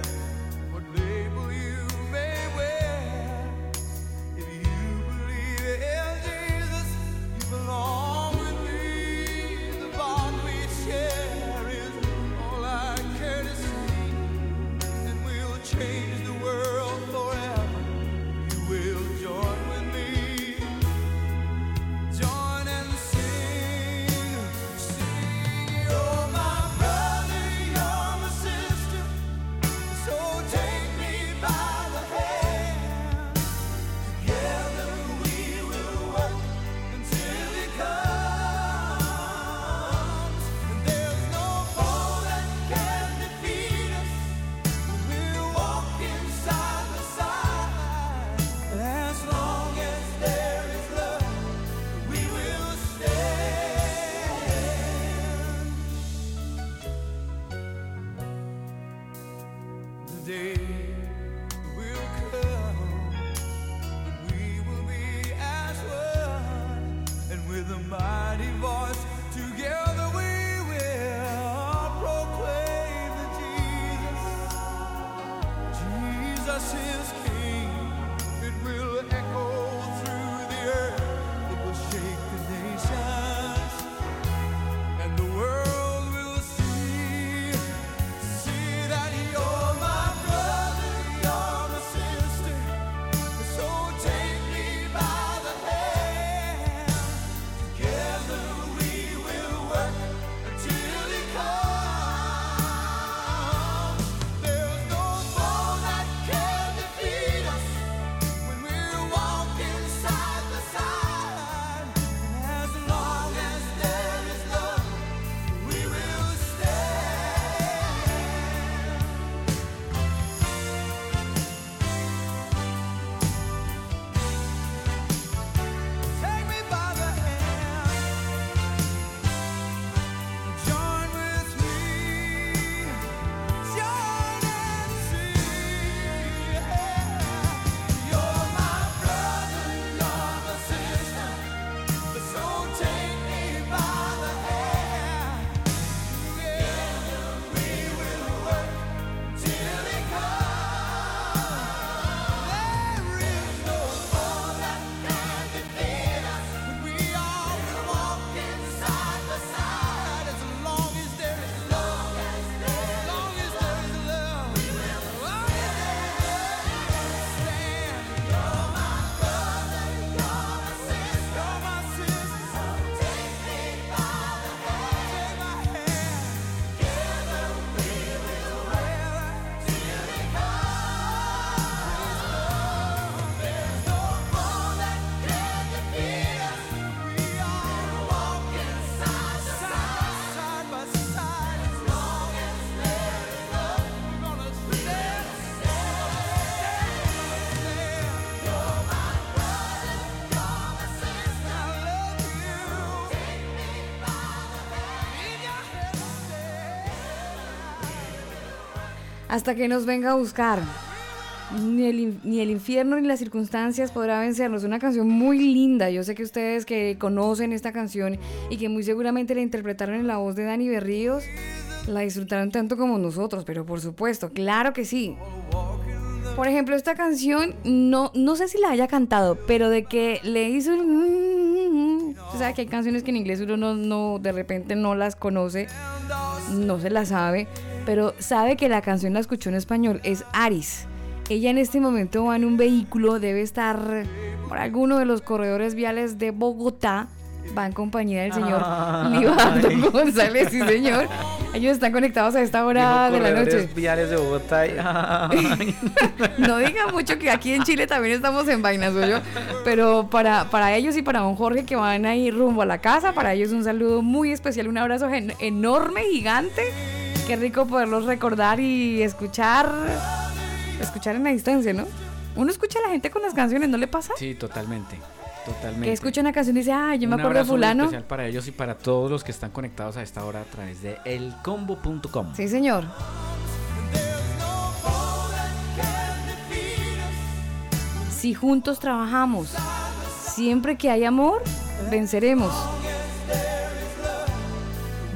Hasta que nos venga a buscar. Ni el, infierno ni las circunstancias podrá vencernos. Una canción muy linda. Yo sé que ustedes que conocen esta canción y que muy seguramente la interpretaron en la voz de Dani Berríos, la disfrutaron tanto como nosotros, pero por supuesto, claro que sí. Por ejemplo, esta canción, no, no sé si la haya cantado, pero de que le hizo. O sea, que hay canciones que en inglés uno no, no, de repente no las conoce, no se las sabe, pero sabe que la canción la escuchó en español, es Aris. Ella en este momento va en un vehículo, debe estar por alguno de los corredores viales de Bogotá, va en compañía del señor. Libardo González, sí señor. Ellos están conectados a esta hora de la noche. Corredores viales de Bogotá. y- Ay. No diga mucho que aquí en Chile también estamos en vainas, yo. Pero para, para ellos y para don Jorge que van ahí rumbo a la casa, para ellos un saludo muy especial, un abrazo enorme, gigante. Qué rico poderlos recordar y escuchar, escuchar en la distancia, ¿no? Uno escucha a la gente con las canciones, ¿no le pasa? Sí, totalmente. Totalmente. Que escucha una canción y dice, ah, yo me Un acuerdo de fulano. especial para ellos y para todos los que están conectados a esta hora a través de elcombo.com. Sí, señor. Si juntos trabajamos, siempre que hay amor, venceremos.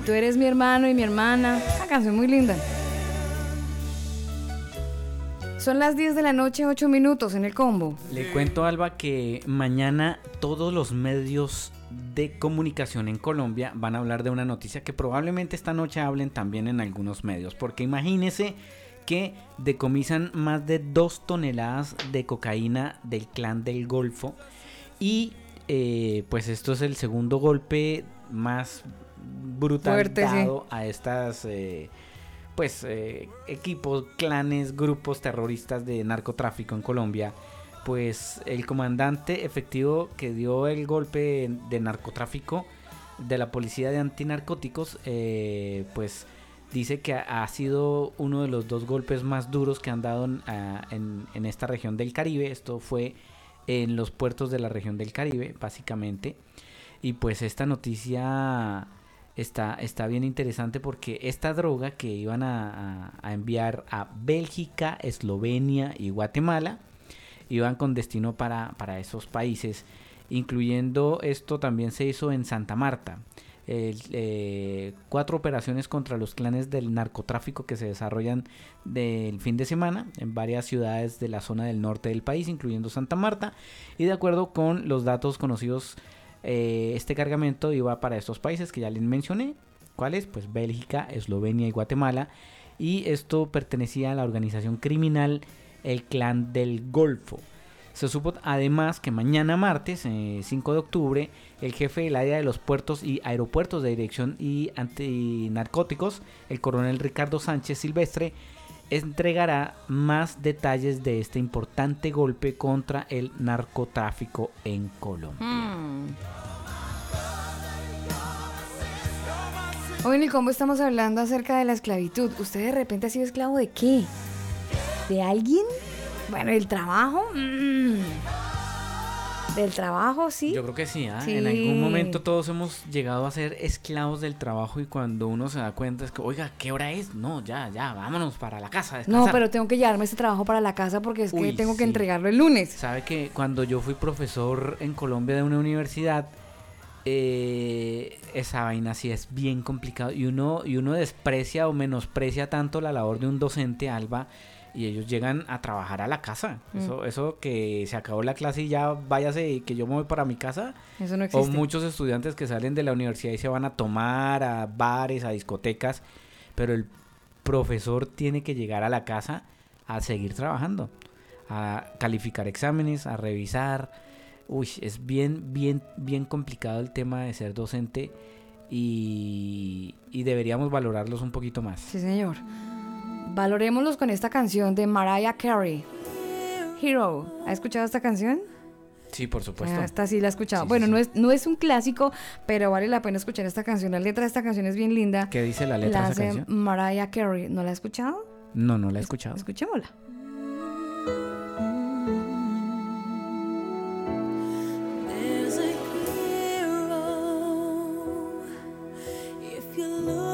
Tú eres mi hermano y mi hermana. Una canción muy linda. Son las 10 de la noche, 8 minutos en el combo. Le cuento, Alba, que mañana todos los medios de comunicación en Colombia van a hablar de una noticia que probablemente esta noche hablen también en algunos medios. Porque imagínese que decomisan más de dos toneladas de cocaína del clan del Golfo. Y eh, pues esto es el segundo golpe más brutal Fuerte, sí. dado a estas eh, pues eh, equipos, clanes, grupos terroristas de narcotráfico en Colombia. Pues el comandante efectivo que dio el golpe de narcotráfico de la policía de antinarcóticos, eh, pues dice que ha sido uno de los dos golpes más duros que han dado en, a- en- en esta región del Caribe. Esto fue en los puertos de la región del Caribe, básicamente. Y pues esta noticia está, está bien interesante porque esta droga que iban a, enviar a Bélgica, Eslovenia y Guatemala, iban con destino para, para esos países, incluyendo esto también se hizo en Santa Marta. Eh, cuatro operaciones contra los clanes del narcotráfico que se desarrollan del fin de semana en varias ciudades de la zona del norte del país, incluyendo Santa Marta. Y de acuerdo con los datos conocidos, eh, este cargamento iba para estos países que ya les mencioné. ¿Cuáles? Pues Bélgica, Eslovenia y Guatemala. Y esto pertenecía a la organización criminal El Clan del Golfo. Se supo además que mañana martes, eh, 5 de octubre, el jefe del área de los puertos y aeropuertos de dirección y antinarcóticos, el coronel Ricardo Sánchez Silvestre, entregará más detalles de este importante golpe contra el narcotráfico en Colombia. Mm. Hoy en el combo estamos hablando acerca de la esclavitud. ¿Usted de repente ha sido esclavo de qué? ¿De alguien? Bueno, ¿del trabajo? Mm. ¿Del trabajo, sí? Yo creo que sí. Sí. en algún momento todos hemos llegado a ser esclavos del trabajo y cuando uno se da cuenta es que, oiga, ¿qué hora es? No, ya, ya, vámonos para la casa. No, descansar". pero tengo que llevarme este trabajo para la casa porque es que tengo que entregarlo el lunes. Sabe que cuando yo fui profesor en Colombia de una universidad, eh, esa vaina sí es bien complicado y uno, y uno desprecia o menosprecia tanto la labor de un docente, Alba, y ellos llegan a trabajar a la casa. Mm. Eso, eso que se acabó la clase y ya váyase y que yo me voy para mi casa. Eso no O existe. muchos estudiantes que salen de la universidad y se van a tomar a bares, a discotecas, pero el profesor tiene que llegar a la casa a seguir trabajando, a calificar exámenes, a revisar. Uy, es bien, bien, bien complicado el tema de ser docente y, y deberíamos valorarlos un poquito más. Sí, señor. Valorémoslos con esta canción de Mariah Carey. Hero. ¿Ha escuchado esta canción? Sí, por supuesto. Ah, Esta sí la he escuchado. Sí, bueno, sí. No, es, no es un clásico, pero vale la pena escuchar esta canción. La letra de esta canción es bien linda. ¿Qué dice la letra de esa canción? Mariah Carey. ¿No la ha escuchado? No, no la he escuchado. Escuchémosla.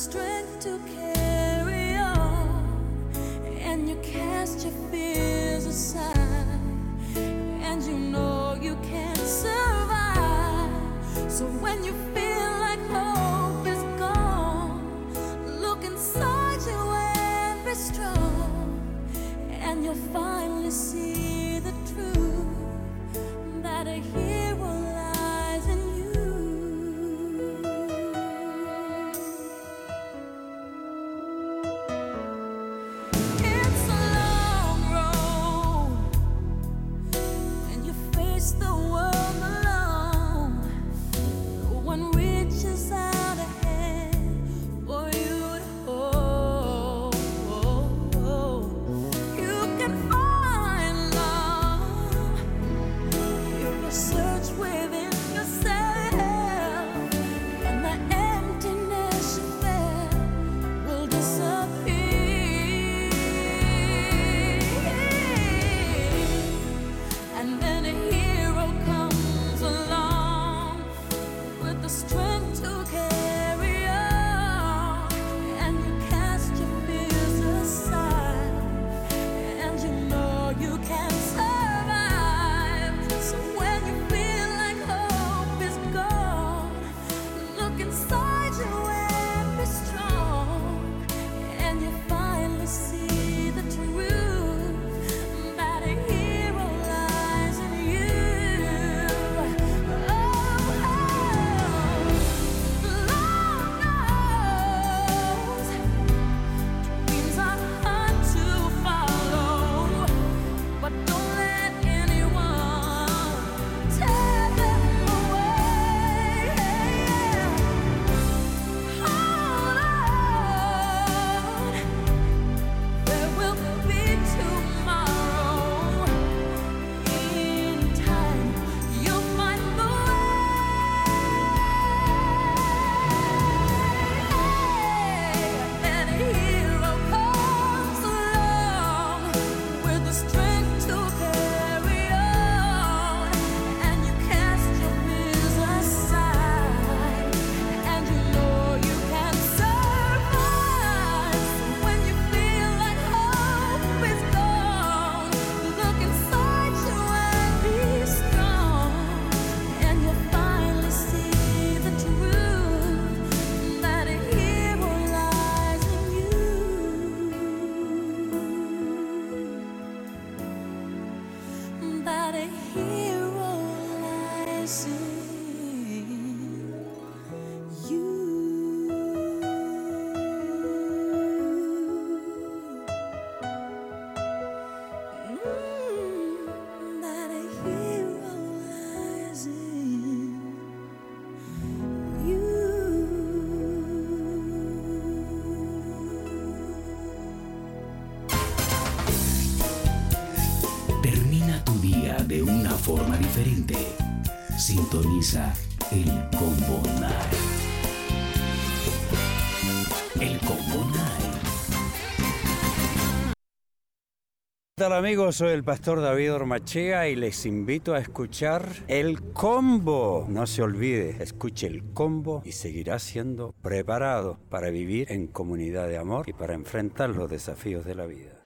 strength to carry on, and you cast your fears aside, and you know you can survive. So when you feel el Combo Night. El Combo Night. ¿Qué tal amigos? Soy el pastor David Ormachea y les invito a escuchar El Combo. No se olvide, escuche El Combo y seguirá siendo preparado para vivir en comunidad de amor y para enfrentar los desafíos de la vida.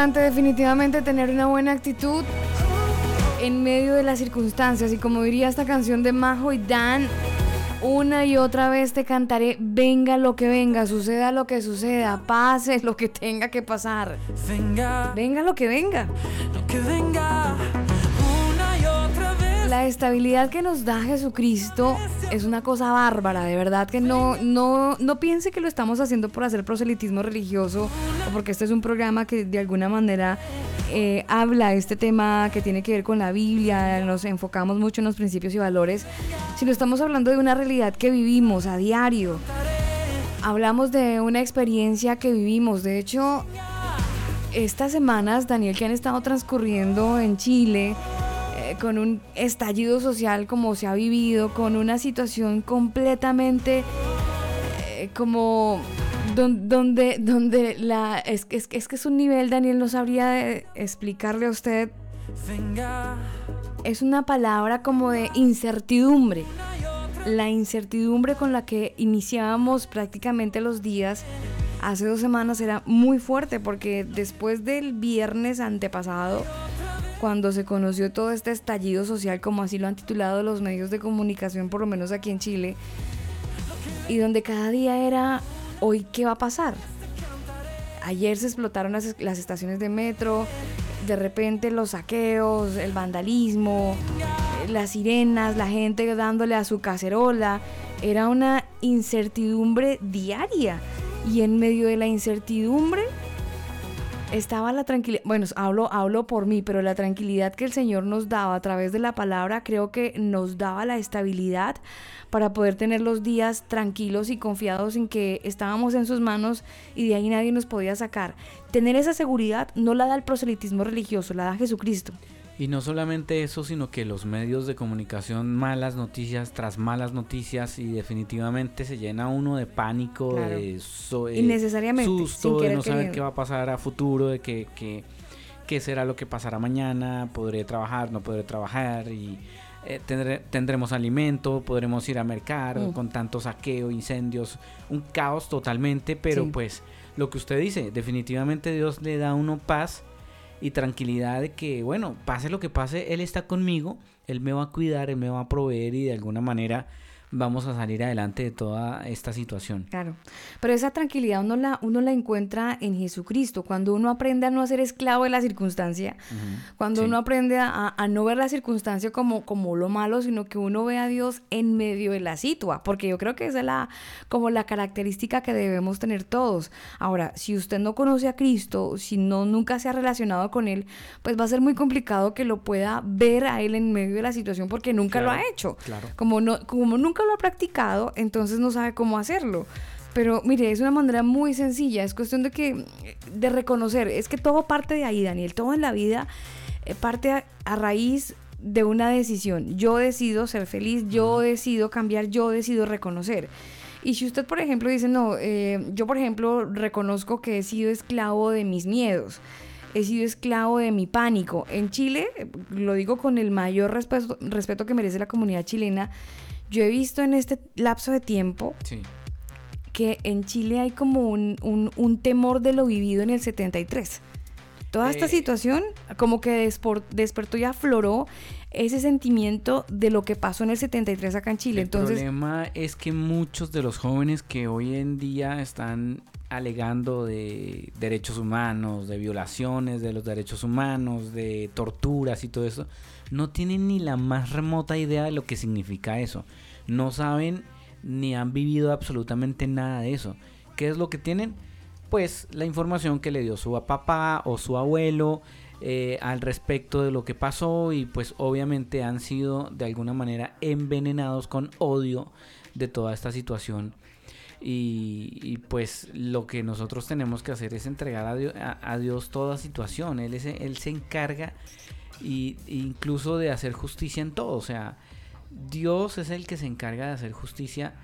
Importante definitivamente tener una buena actitud en medio de las circunstancias y como diría esta canción de Majo y Dan, una y otra vez te cantaré, venga lo que venga, suceda lo que suceda, pase lo que tenga que pasar. Venga, Venga lo que venga. lo que venga. Una y otra vez. La estabilidad que nos da Jesucristo es una cosa bárbara, de verdad que no, no, no piense que lo estamos haciendo por hacer proselitismo religioso o porque este es un programa que de alguna manera eh, habla este tema que tiene que ver con la Biblia, nos enfocamos mucho en los principios y valores, sino estamos hablando de una realidad que vivimos a diario. Hablamos de una experiencia que vivimos, de hecho, estas semanas, Daniel, que han estado transcurriendo en Chile, con un estallido social como se ha vivido, con una situación completamente eh, como don- donde, donde la es, es, es que es un nivel, Daniel, no sabría explicarle a usted. Es una palabra como de incertidumbre. La incertidumbre con la que iniciábamos prácticamente los días hace dos semanas era muy fuerte porque después del viernes antepasado, cuando se conoció todo este estallido social, como así lo han titulado los medios de comunicación, por lo menos aquí en Chile, y donde cada día era, hoy, ¿qué va a pasar? Ayer se explotaron las, estaciones de metro, de repente los saqueos, el vandalismo, las sirenas, la gente dándole a su cacerola. Era una incertidumbre diaria. Y en medio de la incertidumbre estaba la tranquilidad. Bueno, hablo, hablo por mí, pero la tranquilidad que el Señor nos daba a través de la palabra creo que nos daba la estabilidad para poder tener los días tranquilos y confiados en que estábamos en sus manos y de ahí nadie nos podía sacar. Tener esa seguridad no la da el proselitismo religioso, la da Jesucristo. Y no solamente eso, sino que los medios de comunicación, malas noticias tras malas noticias y definitivamente se llena uno de pánico, Claro. de so- eh, Innecesariamente, susto, de no saber queriendo. qué va a pasar a futuro, de que, que- qué será lo que pasará mañana, podré trabajar, no podré trabajar y eh, tendré- tendremos alimento, podremos ir a mercar Mm. con tanto saqueo, incendios, un caos totalmente, pero Sí. pues lo que usted dice, definitivamente Dios le da a uno paz y tranquilidad de que, bueno, pase lo que pase, Él está conmigo, Él me va a cuidar, Él me va a proveer y de alguna manera vamos a salir adelante de toda esta situación. Claro. Pero esa tranquilidad uno la, uno la encuentra en Jesucristo. Cuando uno aprende a no ser esclavo de la circunstancia, cuando Sí. uno aprende a, a no ver la circunstancia como, como lo malo, sino que uno ve a Dios en medio de la situa. Porque yo creo que esa es la, como la característica que debemos tener todos. Ahora, si usted no conoce a Cristo, si no nunca se ha relacionado con Él, pues va a ser muy complicado que lo pueda ver a Él en medio de la situación porque nunca lo ha hecho. claro. Como, no, como nunca lo ha practicado, entonces no sabe cómo hacerlo. Pero mire, es una manera muy sencilla, es cuestión de que de reconocer, es que todo parte de ahí, Daniel, todo en la vida eh, parte a, a raíz de una decisión. Yo decido ser feliz, yo decido cambiar, yo decido reconocer. Y si usted, por ejemplo, dice, no, eh, yo, por ejemplo, reconozco que he sido esclavo de mis miedos, he sido esclavo de mi pánico. En Chile, eh, lo digo con el mayor respeto, respeto que merece la comunidad chilena, yo he visto en este lapso de tiempo Sí. que en Chile hay como un, un- un temor de lo vivido en el 73. Toda esta Eh. situación como que despor- despertó y afloró ese sentimiento de lo que pasó en el 73 acá en Chile. El Entonces, problema es que muchos de los jóvenes que hoy en día están alegando de derechos humanos, de violaciones de los derechos humanos, de torturas y todo eso, no tienen ni la más remota idea de lo que significa eso. No saben ni han vivido absolutamente nada de eso. ¿Qué es lo que tienen? Pues la información que le dio su papá o su abuelo eh, al respecto de lo que pasó y pues obviamente han sido de alguna manera envenenados con odio de toda esta situación y, pues lo que nosotros tenemos que hacer es entregar a Dios, a- Dios toda situación él, él se encarga y incluso de hacer justicia en todo o sea Dios es el que se encarga de hacer justicia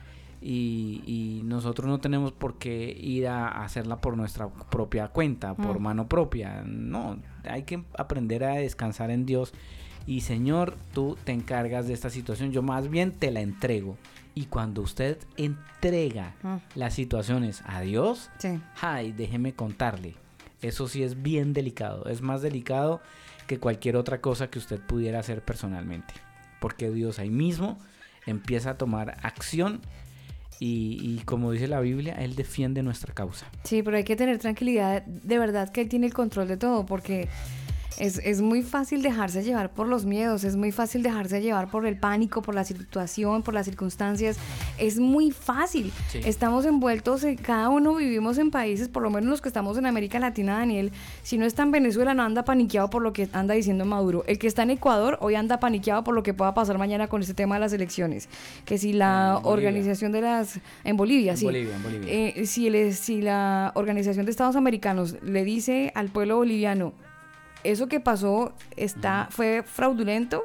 y, y nosotros no tenemos por qué ir a hacerla por nuestra propia cuenta, por Mm. mano propia. No, hay que aprender a descansar en Dios. Y Señor, tú te encargas de esta situación, yo más bien te la entrego. Y cuando usted entrega Mm. las situaciones a Dios, Sí. ay, déjeme contarle. Eso sí es bien delicado. Es más delicado que cualquier otra cosa que usted pudiera hacer personalmente. Porque Dios ahí mismo empieza a tomar acción y, y como dice la Biblia, Él defiende nuestra causa. Sí, pero hay que tener tranquilidad, de verdad que él tiene el control de todo, porque es, es muy fácil dejarse llevar por los miedos, es muy fácil dejarse llevar por el pánico, por la situación, por las circunstancias, es muy fácil. Sí. Estamos envueltos, en- cada uno vivimos en países, por lo menos los que estamos en América Latina, Daniel, si no está en Venezuela no anda paniqueado por lo que anda diciendo Maduro. El que está en Ecuador hoy anda paniqueado por lo que pueda pasar mañana con este tema de las elecciones, que si la organización de las... En Bolivia, En sí. Bolivia, en Bolivia. Eh, si, le- si la Organización de Estados Americanos le dice al pueblo boliviano, eso que pasó está, fue fraudulento,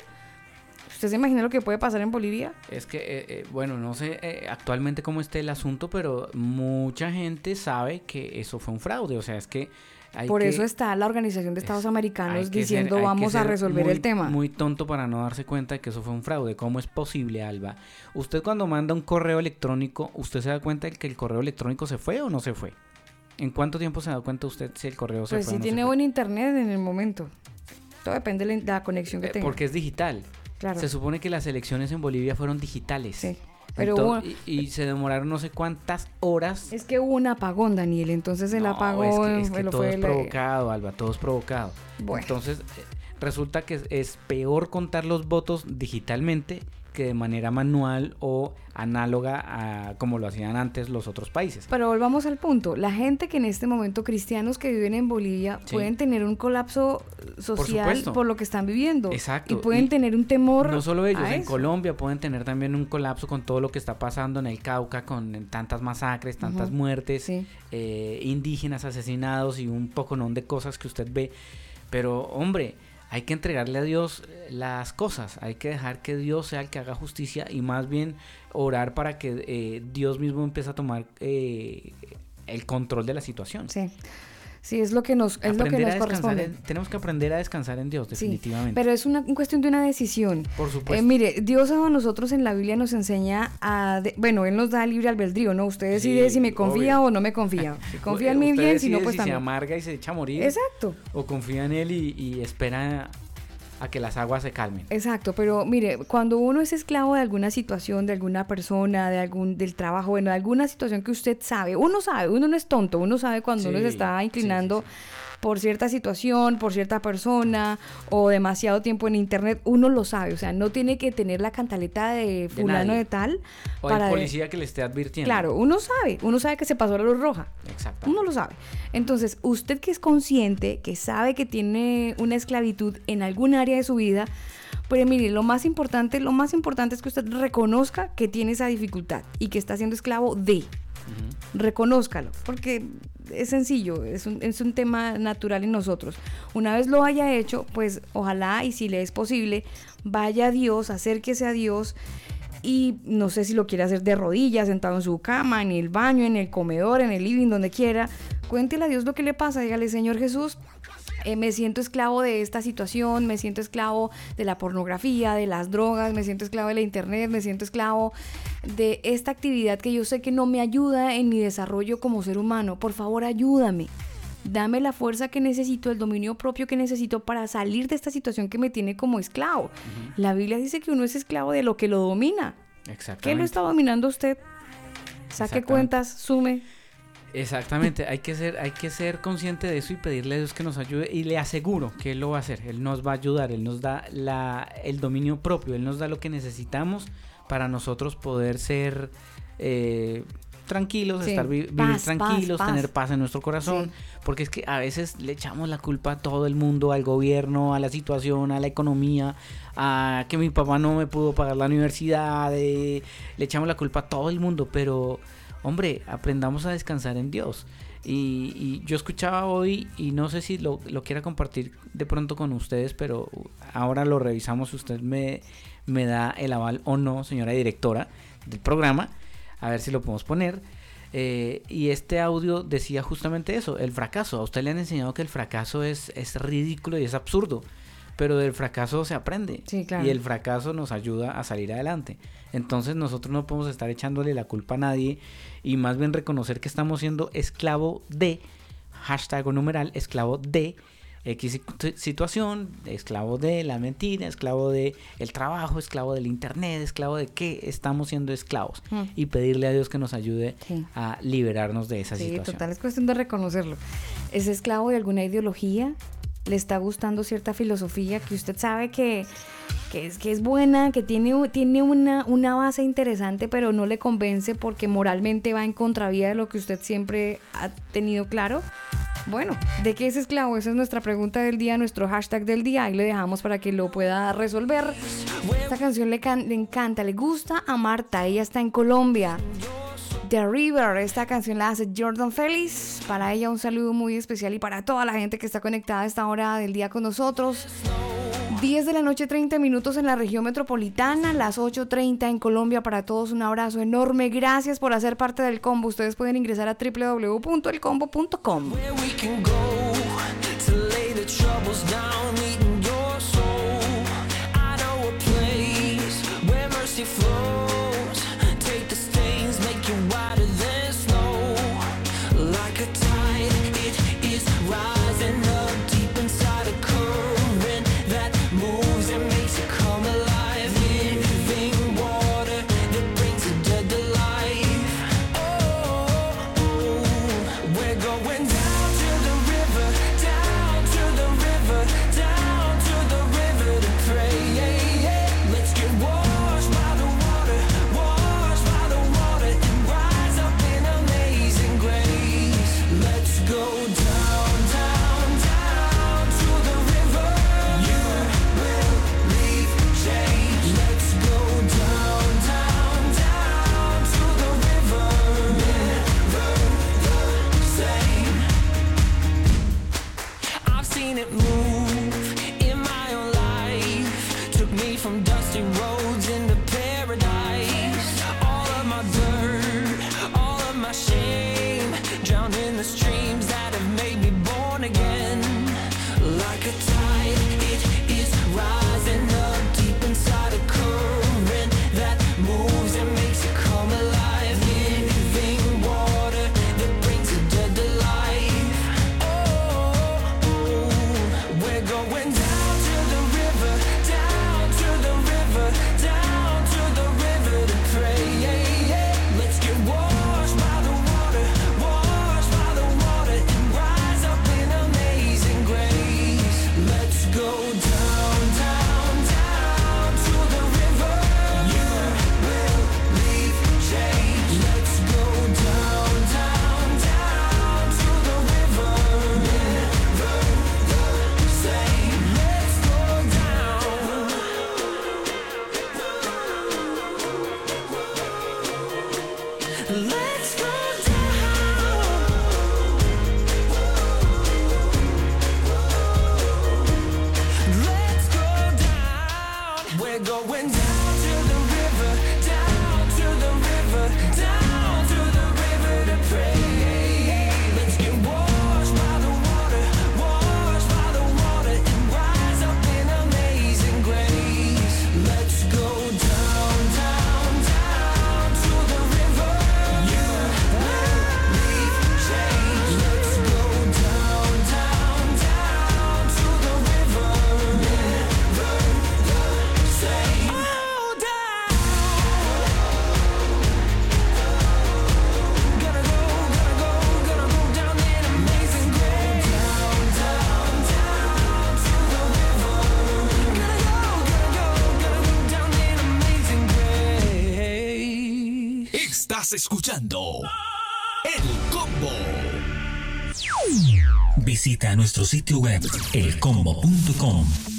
¿usted se imagina lo que puede pasar en Bolivia? Es que, eh, eh, bueno, no sé eh, actualmente cómo esté el asunto, pero mucha gente sabe que eso fue un fraude. O sea, es que hay Por que- eso está la Organización de Estados Americanos diciendo ser- vamos a resolver muy- el tema. Muy tonto para no darse cuenta de que eso fue un fraude. ¿Cómo es posible, Alba? Usted cuando manda un correo electrónico, ¿usted se da cuenta de que el correo electrónico se fue o no se fue? ¿En cuánto tiempo se da cuenta usted si el correo se Pues fue si no tiene buen internet en el momento. Todo depende de la, conexión que Eh, tenga. Porque es digital. Claro. Se supone que las elecciones en Bolivia fueron digitales. Sí, pero hubo- y, y se demoraron no sé cuántas horas. Es que hubo un apagón, Daniel, entonces el No, apagón es que, es que todo fue es la- provocado, Alba, todo es provocado. Bueno. Entonces, eh, resulta que es, es peor contar los votos digitalmente que de manera manual o análoga a como lo hacían antes los otros países. Pero volvamos al punto. La gente que en este momento, cristianos que viven en Bolivia, Sí. pueden tener un colapso social por, supuesto. lo que están viviendo. Exacto, Y pueden y tener un temor. No solo ellos, en eso. Colombia pueden tener también un colapso con todo lo que está pasando en el Cauca, con tantas masacres, tantas Ujú, muertes, sí. eh, indígenas asesinados y un poco de cosas que usted ve. Pero, hombre, hay que entregarle a Dios eh, las cosas, hay que dejar que Dios sea el que haga justicia y más bien orar para que eh, Dios mismo empiece a tomar eh, el control de la situación. Sí. Sí, es lo que nos, es lo que nos corresponde. en- tenemos que aprender a descansar en Dios, Sí, definitivamente. pero es una cuestión de una decisión. Por supuesto. Eh, mire, Dios a nosotros en la Biblia nos enseña a... de- bueno, Él nos da libre albedrío, ¿no? Usted decide Sí, si me confía obvio. o no me confía. Si confía en mí Usted bien, si no, pues si también. se amarga y se echa a morir. Exacto. O confía en él y, y espera a que las aguas se calmen. Exacto, pero mire, cuando uno es esclavo de alguna situación, de alguna persona, de algún del trabajo, bueno, de alguna situación que usted sabe, uno sabe, uno no es tonto, uno sabe cuando uno se está sí, inclinando por cierta situación, por cierta persona o demasiado tiempo en internet, uno lo sabe, o sea, no tiene que tener la cantaleta de fulano de, tal O para policía que le esté advirtiendo. Claro, uno sabe, uno sabe que se pasó la luz roja. Exacto. Uno lo sabe. Entonces, usted que es consciente, que sabe que tiene una esclavitud en algún área de su vida, pues mire, lo más importante, lo más importante es que usted reconozca que tiene esa dificultad y que está siendo esclavo de. Reconózcalo, porque es sencillo, es un, es un tema natural en nosotros. Una vez lo haya hecho, pues ojalá y si le es posible, vaya a Dios, acérquese a Dios y no sé si lo quiere hacer de rodillas, sentado en su cama, en el baño, en el comedor, en el living, donde quiera. Cuéntele a Dios lo que le pasa. Dígale, Señor Jesús, eh, me siento esclavo de esta situación, me siento esclavo de la pornografía, de las drogas, me siento esclavo de la internet, me siento esclavo de esta actividad que yo sé que no me ayuda en mi desarrollo como ser humano. Por favor, ayúdame. Dame la fuerza que necesito, el dominio propio que necesito para salir de esta situación que me tiene como esclavo. La Biblia dice que uno es esclavo de lo que lo domina. ¿Qué Exactamente. lo está dominando usted? Saque cuentas, sume. Exactamente, hay que ser, hay que ser consciente de eso y pedirle a Dios que nos ayude y le aseguro que Él lo va a hacer, Él nos va a ayudar, Él nos da la, el dominio propio, Él nos da lo que necesitamos para nosotros poder ser eh, tranquilos, Sí, estar vi- vivir tranquilos, paz, paz. tener paz en nuestro corazón, porque es que a veces le echamos la culpa a todo el mundo, al gobierno, a la situación, a la economía, a que mi papá no me pudo pagar la universidad, eh, le echamos la culpa a todo el mundo, pero hombre, aprendamos a descansar en Dios. Y, y yo escuchaba hoy, y no sé si lo, quiera compartir de pronto con ustedes, pero ahora lo revisamos, usted me, me da el aval o no, señora directora del programa, a ver si lo podemos poner. Eh, y este audio decía justamente eso, el fracaso. A usted le han enseñado que el fracaso es, es ridículo y es absurdo, pero del fracaso se aprende. Sí, claro. Y el fracaso nos ayuda a salir adelante. Entonces nosotros no podemos estar echándole la culpa a nadie y más bien reconocer que estamos siendo esclavo de, hashtag o numeral, esclavo de X situ- situación, esclavo de la mentira, esclavo de el trabajo, esclavo del internet, esclavo de qué estamos siendo esclavos Mm. y pedirle a Dios que nos ayude Sí. a liberarnos de esa Sí, situación. total, es cuestión de reconocerlo. ¿Es esclavo de alguna ideología? ¿Le está gustando cierta filosofía que usted sabe que, que, es, que es buena, que tiene, tiene una, una base interesante, pero no le convence porque moralmente va en contravía de lo que usted siempre ha tenido claro? Bueno, ¿de qué es esclavo? Esa es nuestra pregunta del día, nuestro hashtag del día. Ahí le dejamos para que lo pueda resolver. Esta canción le, can- le encanta, le gusta a Marta. Ella está en Colombia. The River, esta canción la hace Jordan Félix. Para ella un saludo muy especial y para toda la gente que está conectada a esta hora del día con nosotros. 10 de la noche, 30 minutos en la región metropolitana, las 8.30 en Colombia. Para todos un abrazo enorme. Gracias por hacer parte del combo. Ustedes pueden ingresar a www.elcombo.com. Escuchando El Combo. Visita nuestro sitio web elcombo.com.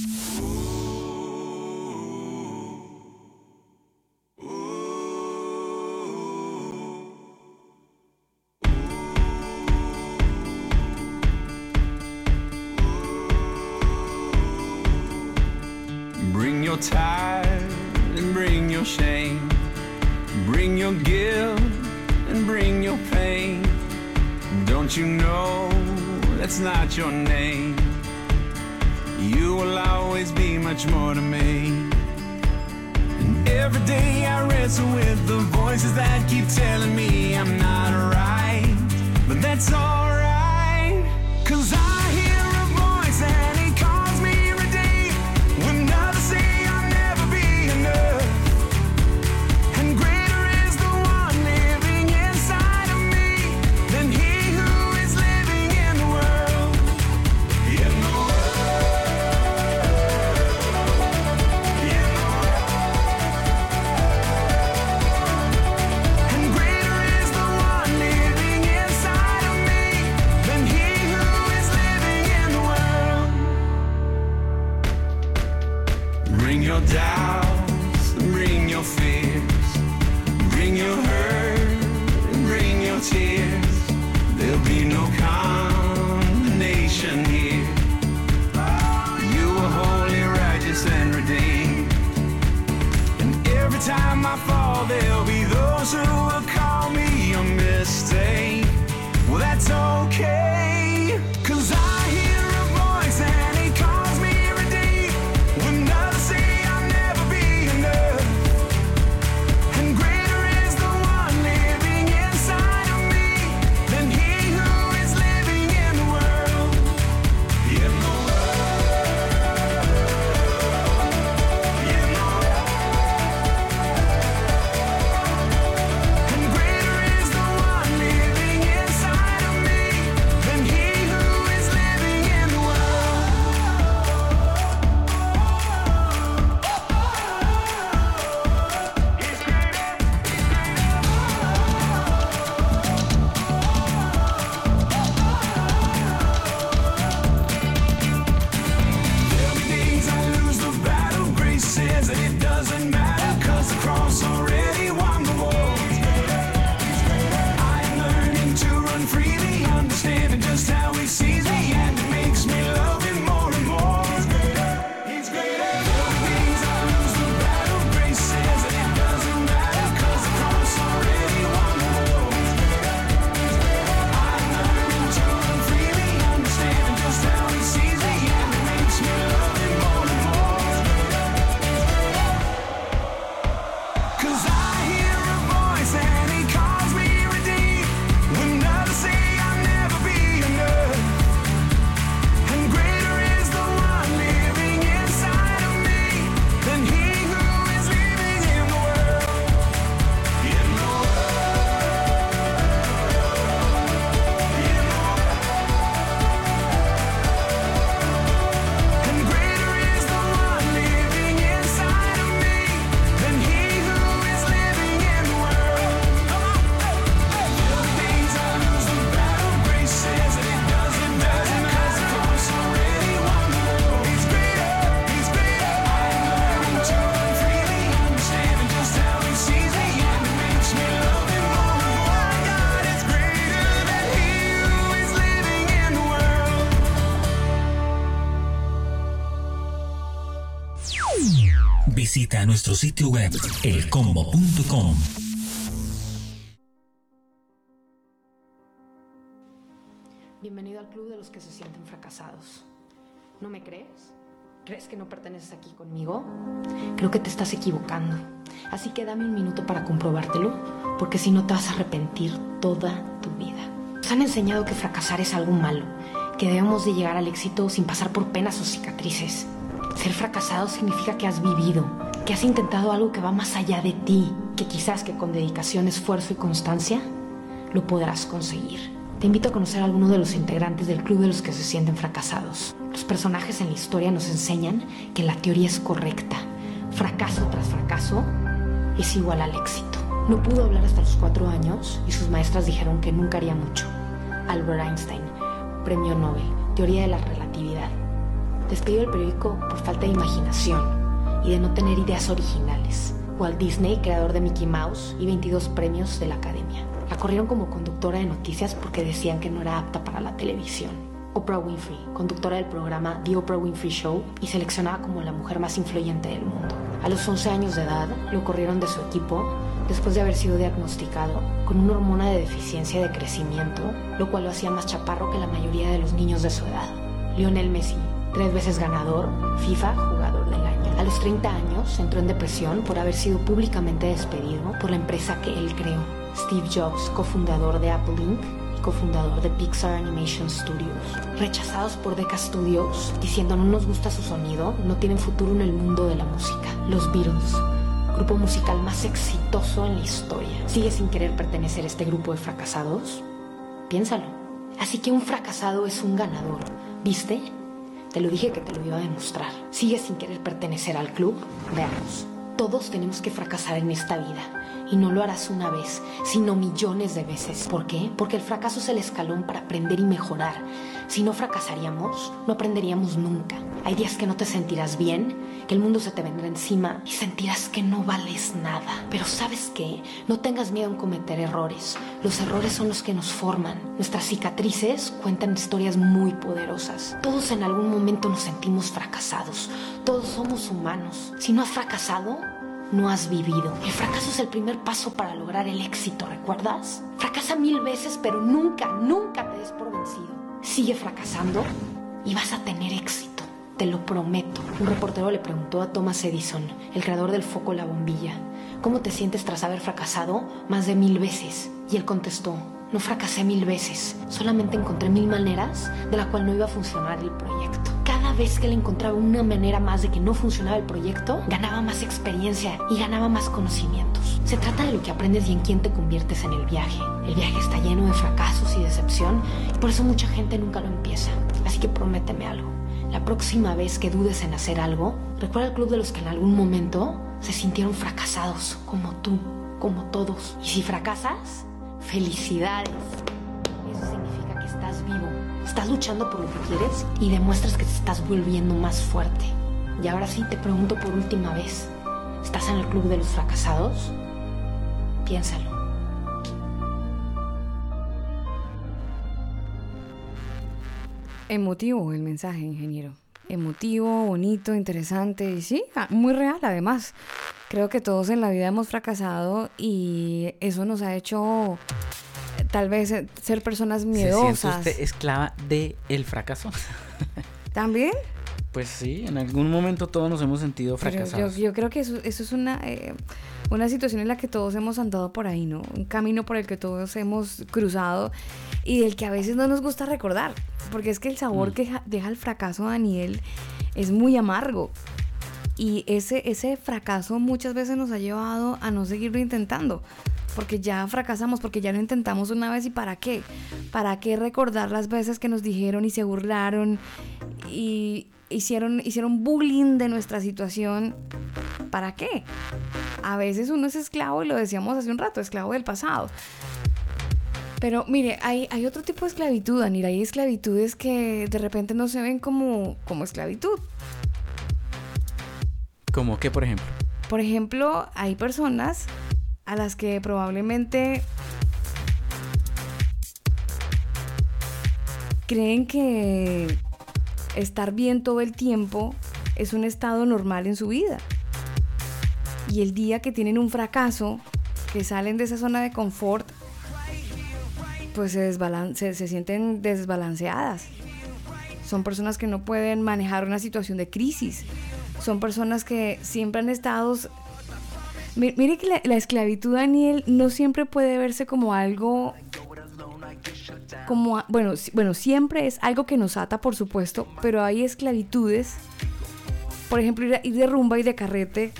Bring your doubts bring your fears. Bring your hurt and bring your tears. There'll be no condemnation here. You are holy, righteous, and redeemed. And every time I fall, there'll be those who will call sitio web. Bienvenido al club de los que se sienten fracasados. ¿No me crees? ¿Crees que no perteneces aquí conmigo? Creo que te estás equivocando. Así que dame un minuto para comprobártelo, porque si no te vas a arrepentir toda tu vida. Nos han enseñado que fracasar es algo malo, que debemos de llegar al éxito sin pasar por penas o cicatrices. Ser fracasado significa que has vivido, que has intentado algo que va más allá de ti, que quizás que con dedicación, esfuerzo y constancia lo podrás conseguir. Te invito a conocer a algunos de los integrantes del club de los que se sienten fracasados. Los personajes en la historia nos enseñan que la teoría es correcta. Fracaso tras fracaso es igual al éxito. No pudo hablar hasta los cuatro años y sus maestras dijeron que nunca haría mucho. Albert Einstein, premio Nobel, teoría de la relatividad. Despedido del periódico por falta de imaginación y de no tener ideas originales. Walt Disney, creador de Mickey Mouse y 22 premios de la Academia. La corrieron como conductora de noticias porque decían que no era apta para la televisión. Oprah Winfrey, conductora del programa The Oprah Winfrey Show y seleccionada como la mujer más influyente del mundo. A los 11 años de edad, lo corrieron de su equipo después de haber sido diagnosticado con una hormona de deficiencia de crecimiento, lo cual lo hacía más chaparro que la mayoría de los niños de su edad. Lionel Messi, tres veces ganador, FIFA. A los 30 años entró en depresión por haber sido públicamente despedido por la empresa que él creó. Steve Jobs, cofundador de Apple Inc. y cofundador de Pixar Animation Studios. Rechazados por Decca Studios, diciendo no nos gusta su sonido, no tienen futuro en el mundo de la música. Los Beatles, grupo musical más exitoso en la historia. ¿Sigues sin querer pertenecer a este grupo de fracasados? Piénsalo. Así que un fracasado es un ganador, ¿viste? Te lo dije que te lo iba a demostrar. ¿Sigues sin querer pertenecer al club? Veamos. Todos tenemos que fracasar en esta vida. Y no lo harás una vez, sino millones de veces. ¿Por qué? Porque el fracaso es el escalón para aprender y mejorar. Si no fracasaríamos, no aprenderíamos nunca. Hay días que no te sentirás bien, que el mundo se te vendrá encima y sentirás que no vales nada. Pero sabes qué? No tengas miedo en cometer errores. Los errores son los que nos forman. Nuestras cicatrices cuentan historias muy poderosas. Todos en algún momento nos sentimos fracasados. Todos somos humanos. Si no has fracasado, no has vivido. El fracaso es el primer paso para lograr el éxito, ¿recuerdas? Fracasa mil veces, pero nunca, nunca te des por vencido. Sigue fracasando y vas a tener éxito. Te lo prometo. Un reportero le preguntó a Thomas Edison, el creador del foco la bombilla, ¿cómo te sientes tras haber fracasado más de mil veces? Y él contestó, no fracasé mil veces, solamente encontré mil maneras de la cual no iba a funcionar el proyecto. Cada vez que él encontraba una manera más de que no funcionaba el proyecto, ganaba más experiencia y ganaba más conocimientos. Se trata de lo que aprendes y en quién te conviertes en el viaje. El viaje está lleno de fracasos y decepción, y por eso mucha gente nunca lo empieza. Así que prométeme algo. La próxima vez que dudes en hacer algo, recuerda el club de los que en algún momento se sintieron fracasados, como tú, como todos. Y si fracasas, felicidades. Eso significa que estás vivo, estás luchando por lo que quieres y demuestras que te estás volviendo más fuerte. Y ahora sí te pregunto por última vez, ¿estás en el club de los fracasados? Piénsalo. Emotivo el mensaje, ingeniero. Emotivo, bonito, interesante y sí, ah, muy real además. Creo que todos en la vida hemos fracasado y eso nos ha hecho tal vez eh, ser personas ¿Se miedosas. usted esclava del fracaso? ¿También? Pues sí, en algún momento todos nos hemos sentido Pero yo, fracasados. yo creo que eso, eso es una, eh, una situación en la que todos hemos andado por ahí, ¿no? Un camino por el que todos hemos cruzado y del que a veces no nos gusta recordar. Porque es que el sabor Mm. que ja- deja el fracaso a Daniel es muy amargo. Y ese, ese fracaso muchas veces nos ha llevado a no seguirlo intentando. Porque ya fracasamos, porque ya lo intentamos una vez y ¿para qué? ¿Para qué recordar las veces que nos dijeron y se burlaron y hicieron, hicieron bullying de nuestra situación? ¿Para qué? A veces uno es esclavo, y lo decíamos hace un rato, esclavo del pasado. Pero mire, hay, hay otro tipo de esclavitud, Anira. Hay esclavitudes que de repente no se ven como, como esclavitud. ¿Cómo qué, por ejemplo? Por ejemplo, hay personas a las que probablemente creen que estar bien todo el tiempo es un estado normal en su vida. Y el día que tienen un fracaso, que salen de esa zona de confort, pues se, se, se sienten desbalanceadas. Son personas que no pueden manejar una situación de crisis. Son personas que siempre han estado... Mi- Mire que la, la esclavitud, Daniel, no siempre puede verse como algo... Como, bueno, bueno, siempre es algo que nos ata, por supuesto, pero hay esclavitudes. Por ejemplo, ir, a- ir de rumba y de carrete.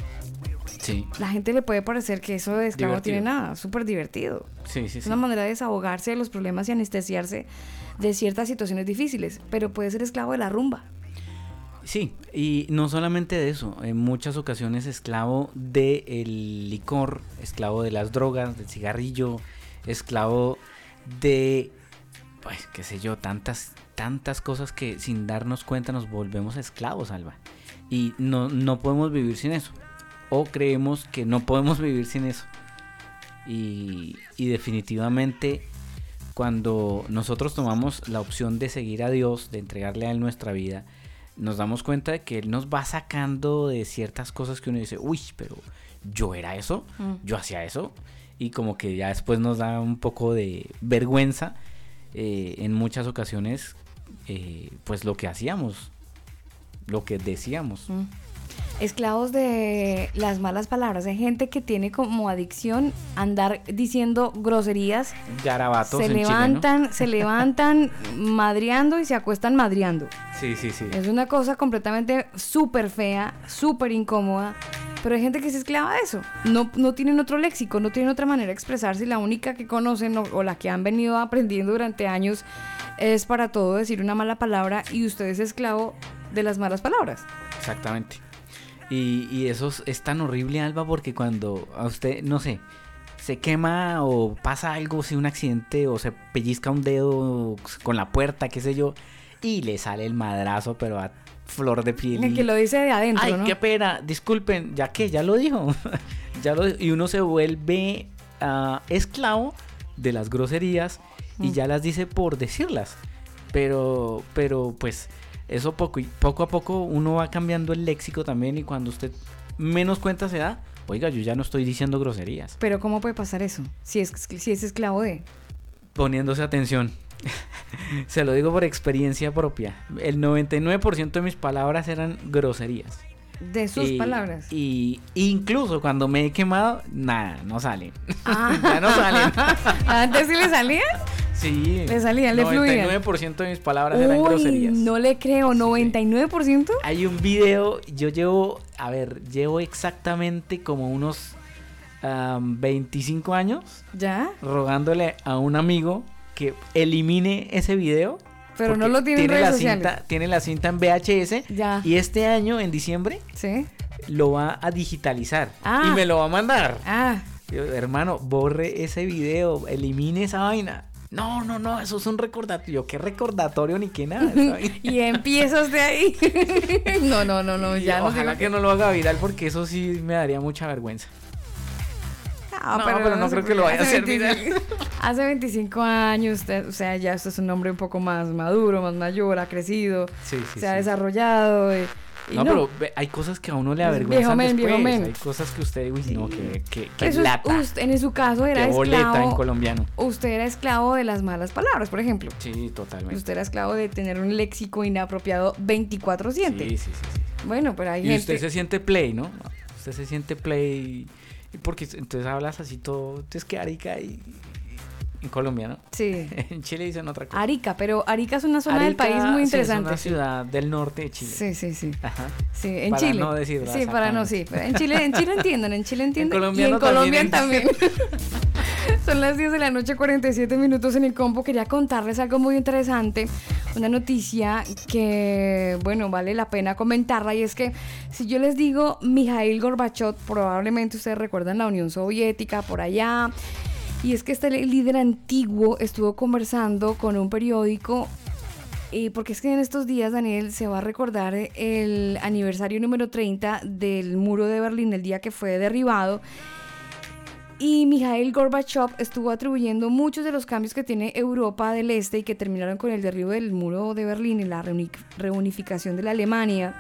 Sí, La gente le puede parecer que eso de esclavo no tiene nada, súper divertido. sí, sí. Es sí. una manera de desahogarse de los problemas y anestesiarse de ciertas situaciones difíciles, pero puede ser esclavo de la rumba. Sí, y no solamente de eso, en muchas ocasiones esclavo del licor, esclavo de las drogas, del cigarrillo, esclavo de, pues, qué sé yo, tantas, tantas cosas que sin darnos cuenta nos volvemos esclavos, Alba. Y no, no podemos vivir sin eso. O creemos que no podemos vivir sin eso. Y, y definitivamente cuando nosotros tomamos la opción de seguir a Dios, de entregarle a Él nuestra vida, nos damos cuenta de que Él nos va sacando de ciertas cosas que uno dice, uy, pero yo era eso, Mm. yo hacía eso, y como que ya después nos da un poco de vergüenza eh, en muchas ocasiones, eh, pues lo que hacíamos, lo que decíamos. Mm. Esclavos de las malas palabras. Hay gente que tiene como adicción andar diciendo groserías. Garabatos Se en levantan, se levantan madreando y se acuestan madreando. Sí, sí, sí. Es una cosa completamente súper fea, súper incómoda. Pero hay gente que se esclava de eso. No, no tienen otro léxico, no tienen otra manera de expresarse. y La única que conocen o, o la que han venido aprendiendo durante años es para todo decir una mala palabra y usted es esclavo de las malas palabras. Exactamente. Y, y eso es, es tan horrible, Alba, porque cuando a usted, no sé, se quema o pasa algo, si un accidente o se pellizca un dedo con la puerta, qué sé yo, y le sale el madrazo, pero a flor de piel. El que lo dice de adentro, Ay, ¿no? qué pena, disculpen, ya que ya lo dijo. ya lo y uno se vuelve ah, esclavo de las groserías y Mm. ya las dice por decirlas. Pero pero pues eso poco y poco a poco uno va cambiando el léxico también y cuando usted menos cuenta se da, oiga, yo ya no estoy diciendo groserías, Pero ¿cómo puede pasar eso? Si es, si es esclavo de... poniéndose atención. se lo digo por experiencia propia. El 99% de mis palabras eran groserías. De sus Y- palabras. Y incluso cuando me he quemado, nada, no salen. Ah. ya no salen. ¿Antes sí le salían? sí. Le salían, le fluían. 99% de mis palabras eran groserías. no le creo, 99%. Hay un video, yo llevo, a ver, llevo exactamente como unos am, 25 años ¿Ya? rogándole a un amigo que elimine ese video. Pero no lo tiene en tiene redes la sociales. cinta, Tiene la cinta en VHS. Ya. Y este año, en diciembre, Sí. lo va a digitalizar. Ah. Y me lo va a mandar. Ah, Yo, hermano, borre ese video, elimine esa vaina. No, no, no, eso es un recordatorio. ¿Qué recordatorio ni qué nada? y empiezas de ahí. no, no, no, no, Y ya no Ojalá que no lo haga viral porque eso sí me daría mucha vergüenza. No, pero no creo que lo vaya a Hace hacer 25 Hace 25 años, usted, o sea, ya usted es un hombre un poco más maduro, más mayor, ha crecido, Sí, sí, se ha desarrollado. y- y No, pero hay cosas que a uno le avergüenzan viejo men, viejo después. men. Hay cosas que usted, uy, no, que, que, que Eso es- lata. usted- en su caso era que boleta en colombiano. Usted era esclavo de las malas palabras, por ejemplo. Sí, totalmente. Usted era esclavo de tener un léxico inapropiado 24/7. Sí, sí, sí, sí. Bueno, pero hay Y gente... usted se siente play, ¿no? Usted se siente play. Porque entonces hablas así todo. Entonces que Arica y. En Colombia, ¿no? Sí. En Chile dicen otra cosa. Arica, pero Arica es una zona del país muy sí, interesante. es una ciudad del norte de Chile. Sí, sí, sí. Ajá. Sí, en Para Chile. no decirlo, sí, para no, sí. pero En Chile, en Chile entienden, en Chile entienden. y en Colombia también también. Son las 10 de la noche, 47 minutos en el combo. Quería contarles algo muy interesante. Una noticia que, bueno, vale la pena comentarla. Y es que si yo les digo Mijail Gorbachev, probablemente ustedes recuerdan la Unión Soviética por allá. Y es que este líder antiguo estuvo conversando con un periódico y porque es que en estos días, Daniel, se va a recordar el aniversario número 30 del muro de Berlín, el día que fue derribado. Y Mikhail Gorbachev estuvo atribuyendo muchos de los cambios que tiene Europa del Este y que terminaron con el derribo del muro de Berlín y la reuni- reunificación de la Alemania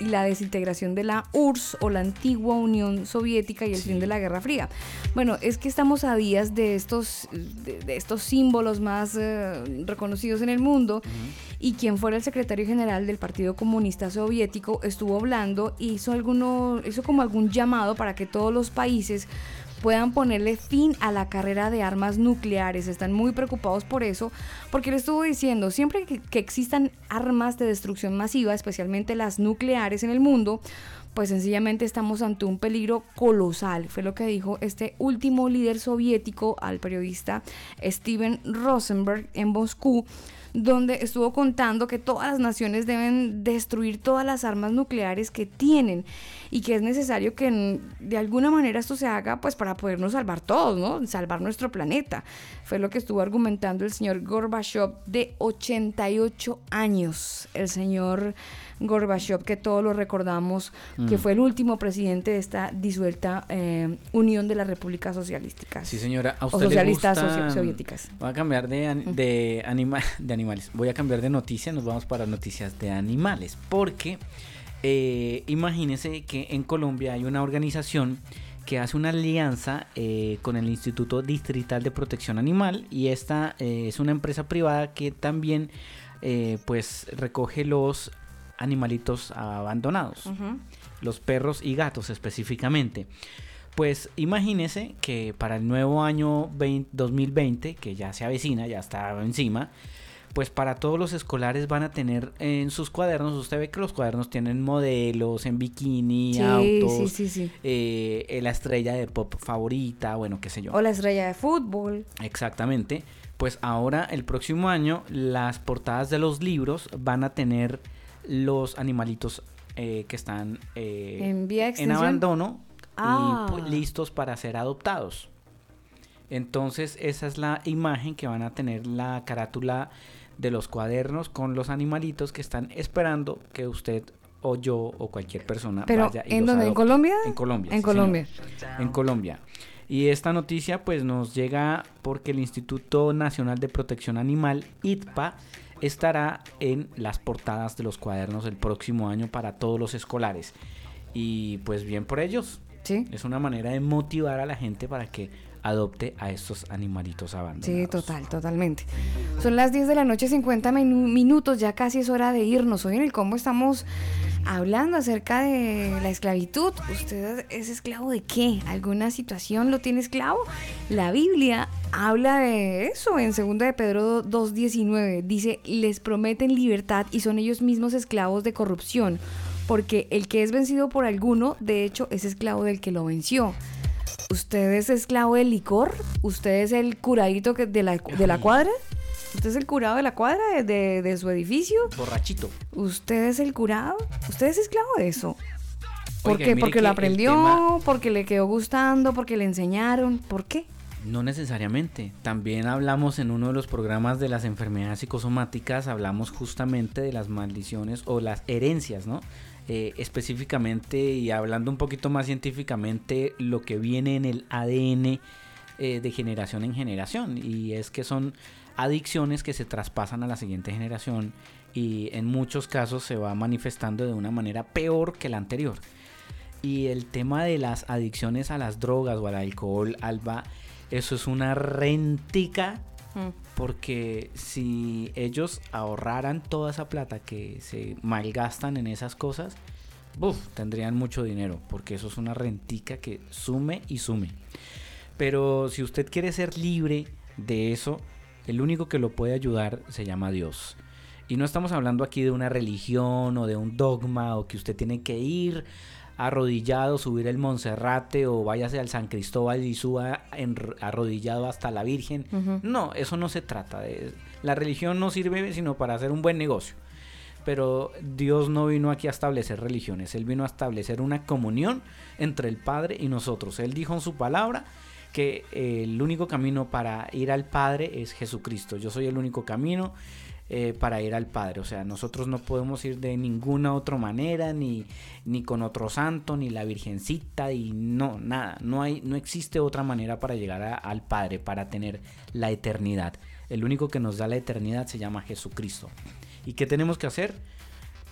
y la desintegración de la URSS o la antigua Unión Soviética y el fin de la Guerra Fría. Bueno, es que estamos a días de estos, de, de estos símbolos más eh, reconocidos en el mundo. Y quien fuera el secretario general del Partido Comunista Soviético estuvo hablando y hizo, alguno, hizo como algún llamado para que todos los países puedan ponerle fin a la carrera de armas nucleares. Están muy preocupados por eso, porque le estuvo diciendo, siempre que, que existan armas de destrucción masiva, especialmente las nucleares en el mundo, pues sencillamente estamos ante un peligro colosal. Fue lo que dijo este último líder soviético al periodista Steven Rosenberg en Moscú donde estuvo contando que todas las naciones deben destruir todas las armas nucleares que tienen y que es necesario que de alguna manera esto se haga pues para podernos salvar todos, ¿no? Salvar nuestro planeta. Fue lo que estuvo argumentando el señor Gorbachev de 88 años. El señor Gorbachev, que todos lo recordamos, que Mm. fue el último presidente de esta disuelta eh, Unión de las Repúblicas Socialísticas. Sí, señora. ¿A usted socialistas soviéticas. Voy a cambiar de, de, anima- de animales. Voy a cambiar de noticia. Nos vamos para noticias de animales. Porque eh, imagínense que en Colombia hay una organización que hace una alianza eh, con el Instituto Distrital de Protección Animal y esta eh, es una empresa privada que también eh, pues recoge los animalitos abandonados los perros y gatos específicamente. Pues imagínese que para el nuevo año 20 2020, que ya se avecina, ya está encima, pues para todos los escolares van a tener en sus cuadernos, usted ve que los cuadernos tienen modelos en bikini, Sí, autos, sí, sí, sí. eh, la estrella de pop favorita, bueno, qué sé yo. O la estrella de fútbol. Exactamente. Pues ahora, el próximo año, las portadas de los libros van a tener los animalitos eh, que están eh, En vía en abandono Ah. y pu- listos para ser adoptados. Entonces, esa es la imagen que van a tener la carátula de los cuadernos con los animalitos que están esperando que usted o yo o cualquier persona Pero, vaya y ¿en los dónde? ¿En. Colombia? En Colombia. En sí, señor. Colombia. En Colombia. Y esta noticia pues nos llega porque el Instituto Nacional de Protección Animal, ITPA, estará en las portadas de los cuadernos el próximo año para todos los escolares. Y pues bien por ellos. Sí. Es una manera de motivar a la gente para que adopte a estos animalitos abandonados. Sí, total, totalmente. Son las 10 de la noche, 50 minu- minutos, ya casi es hora de irnos. Hoy en el combo estamos hablando acerca de la esclavitud. ¿Usted es esclavo de qué? ¿Alguna situación lo tiene esclavo? La Biblia habla de eso en 2 de Pedro 2.19. Dice, les prometen libertad y son ellos mismos esclavos de corrupción. Porque el que es vencido por alguno, de hecho, es esclavo del que lo venció. ¿Usted es esclavo del licor? ¿Usted es el curadito de la, de la cuadra? ¿Usted es el curado de la cuadra de, de- de su edificio? Borrachito. ¿Usted es el curado? ¿Usted es esclavo de eso? ¿Por Oiga, qué? ¿Porque que lo aprendió? tema- ¿Porque le quedó gustando? ¿Porque le enseñaron? ¿Por qué? No necesariamente. También hablamos en uno de los programas de las enfermedades psicosomáticas, hablamos justamente de las maldiciones o las herencias, ¿no? Eh, específicamente y hablando un poquito más científicamente, lo que viene en el ADN eh, de generación en generación. Y es que son adicciones que se traspasan a la siguiente generación y en muchos casos se va manifestando de una manera peor que la anterior. Y el tema de las adicciones a las drogas o al alcohol, Alba, eso es una rentica. Porque si ellos ahorraran toda esa plata que se malgastan en esas cosas, tendrían mucho dinero. Porque eso es una rentica que sume y sume. Pero si usted quiere ser libre de eso, el único que lo puede ayudar se llama Dios. Y no estamos hablando aquí de una religión o de un dogma o que usted tiene que ir arrodillado, subir el Monserrate o váyase al San Cristóbal y suba en- arrodillado hasta la Virgen. No, eso no se trata de... La religión no sirve sino para hacer un buen negocio. Pero Dios no vino aquí a establecer religiones, Él vino a establecer una comunión entre el Padre y nosotros. Él dijo en su palabra que eh, el único camino para ir al Padre es Jesucristo. Yo soy el único camino eh, para ir al Padre. O sea, nosotros no podemos ir de ninguna otra manera, ni, ni con otro santo, ni la Virgencita, y no, nada. No, hay, no existe otra manera para llegar a- al Padre, para tener la eternidad. El único que nos da la eternidad se llama Jesucristo. ¿Y qué tenemos que hacer?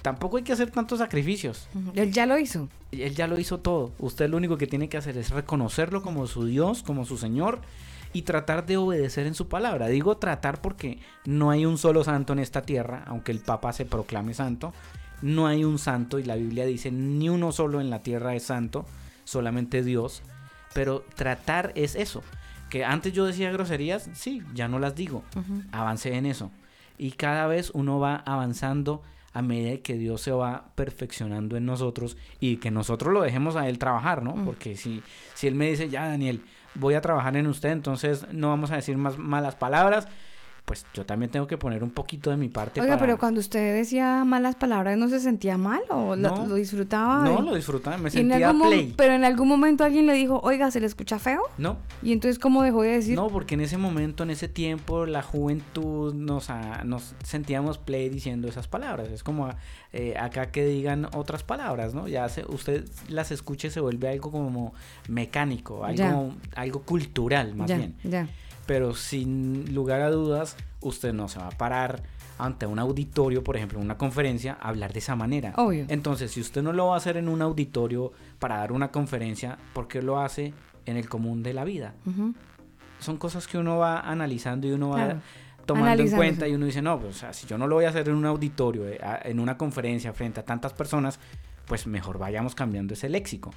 Tampoco hay que hacer tantos sacrificios. Él ya lo hizo. Él ya lo hizo todo. Usted lo único que tiene que hacer es reconocerlo como su Dios, como su Señor y tratar de obedecer en su palabra. Digo tratar porque no hay un solo santo en esta tierra, aunque el Papa se proclame santo. No hay un santo y la Biblia dice ni uno solo en la tierra es santo, solamente Dios. Pero tratar es eso. Que antes yo decía groserías, sí, ya no las digo. Ujú. Avancé en eso. Y cada vez uno va avanzando a medida que Dios se va perfeccionando en nosotros y que nosotros lo dejemos a Él trabajar, ¿no? Mm. Porque si, si Él me dice, ya Daniel, voy a trabajar en usted, entonces no vamos a decir más malas palabras pues yo también tengo que poner un poquito de mi parte Oiga, para... pero cuando usted decía malas palabras, ¿no se sentía mal o lo, No. lo disfrutaba? No, lo disfrutaba, me sentía play. Pero en algún momento alguien le dijo, oiga, ¿se le escucha feo? No, Y entonces, ¿cómo dejó de decir? No, porque en ese momento, en ese tiempo, la juventud nos, ah, nos sentíamos play diciendo esas palabras. Es como eh, acá que digan otras palabras, ¿no? Ya se, usted las escuche se vuelve algo como mecánico, Ya. algo, algo cultural más ya, bien. ya. Pero sin lugar a dudas, usted no se va a parar ante un auditorio, por ejemplo, en una conferencia, a hablar de esa manera. Obvio. Entonces, si usted no lo va a hacer en un auditorio para dar una conferencia, ¿por qué lo hace en el común de la vida? Son cosas que uno va analizando y uno va Claro. tomando en cuenta y uno dice, no, pues, o sea, si yo no lo voy a hacer en un auditorio, eh, en una conferencia frente a tantas personas, pues mejor vayamos cambiando ese léxico.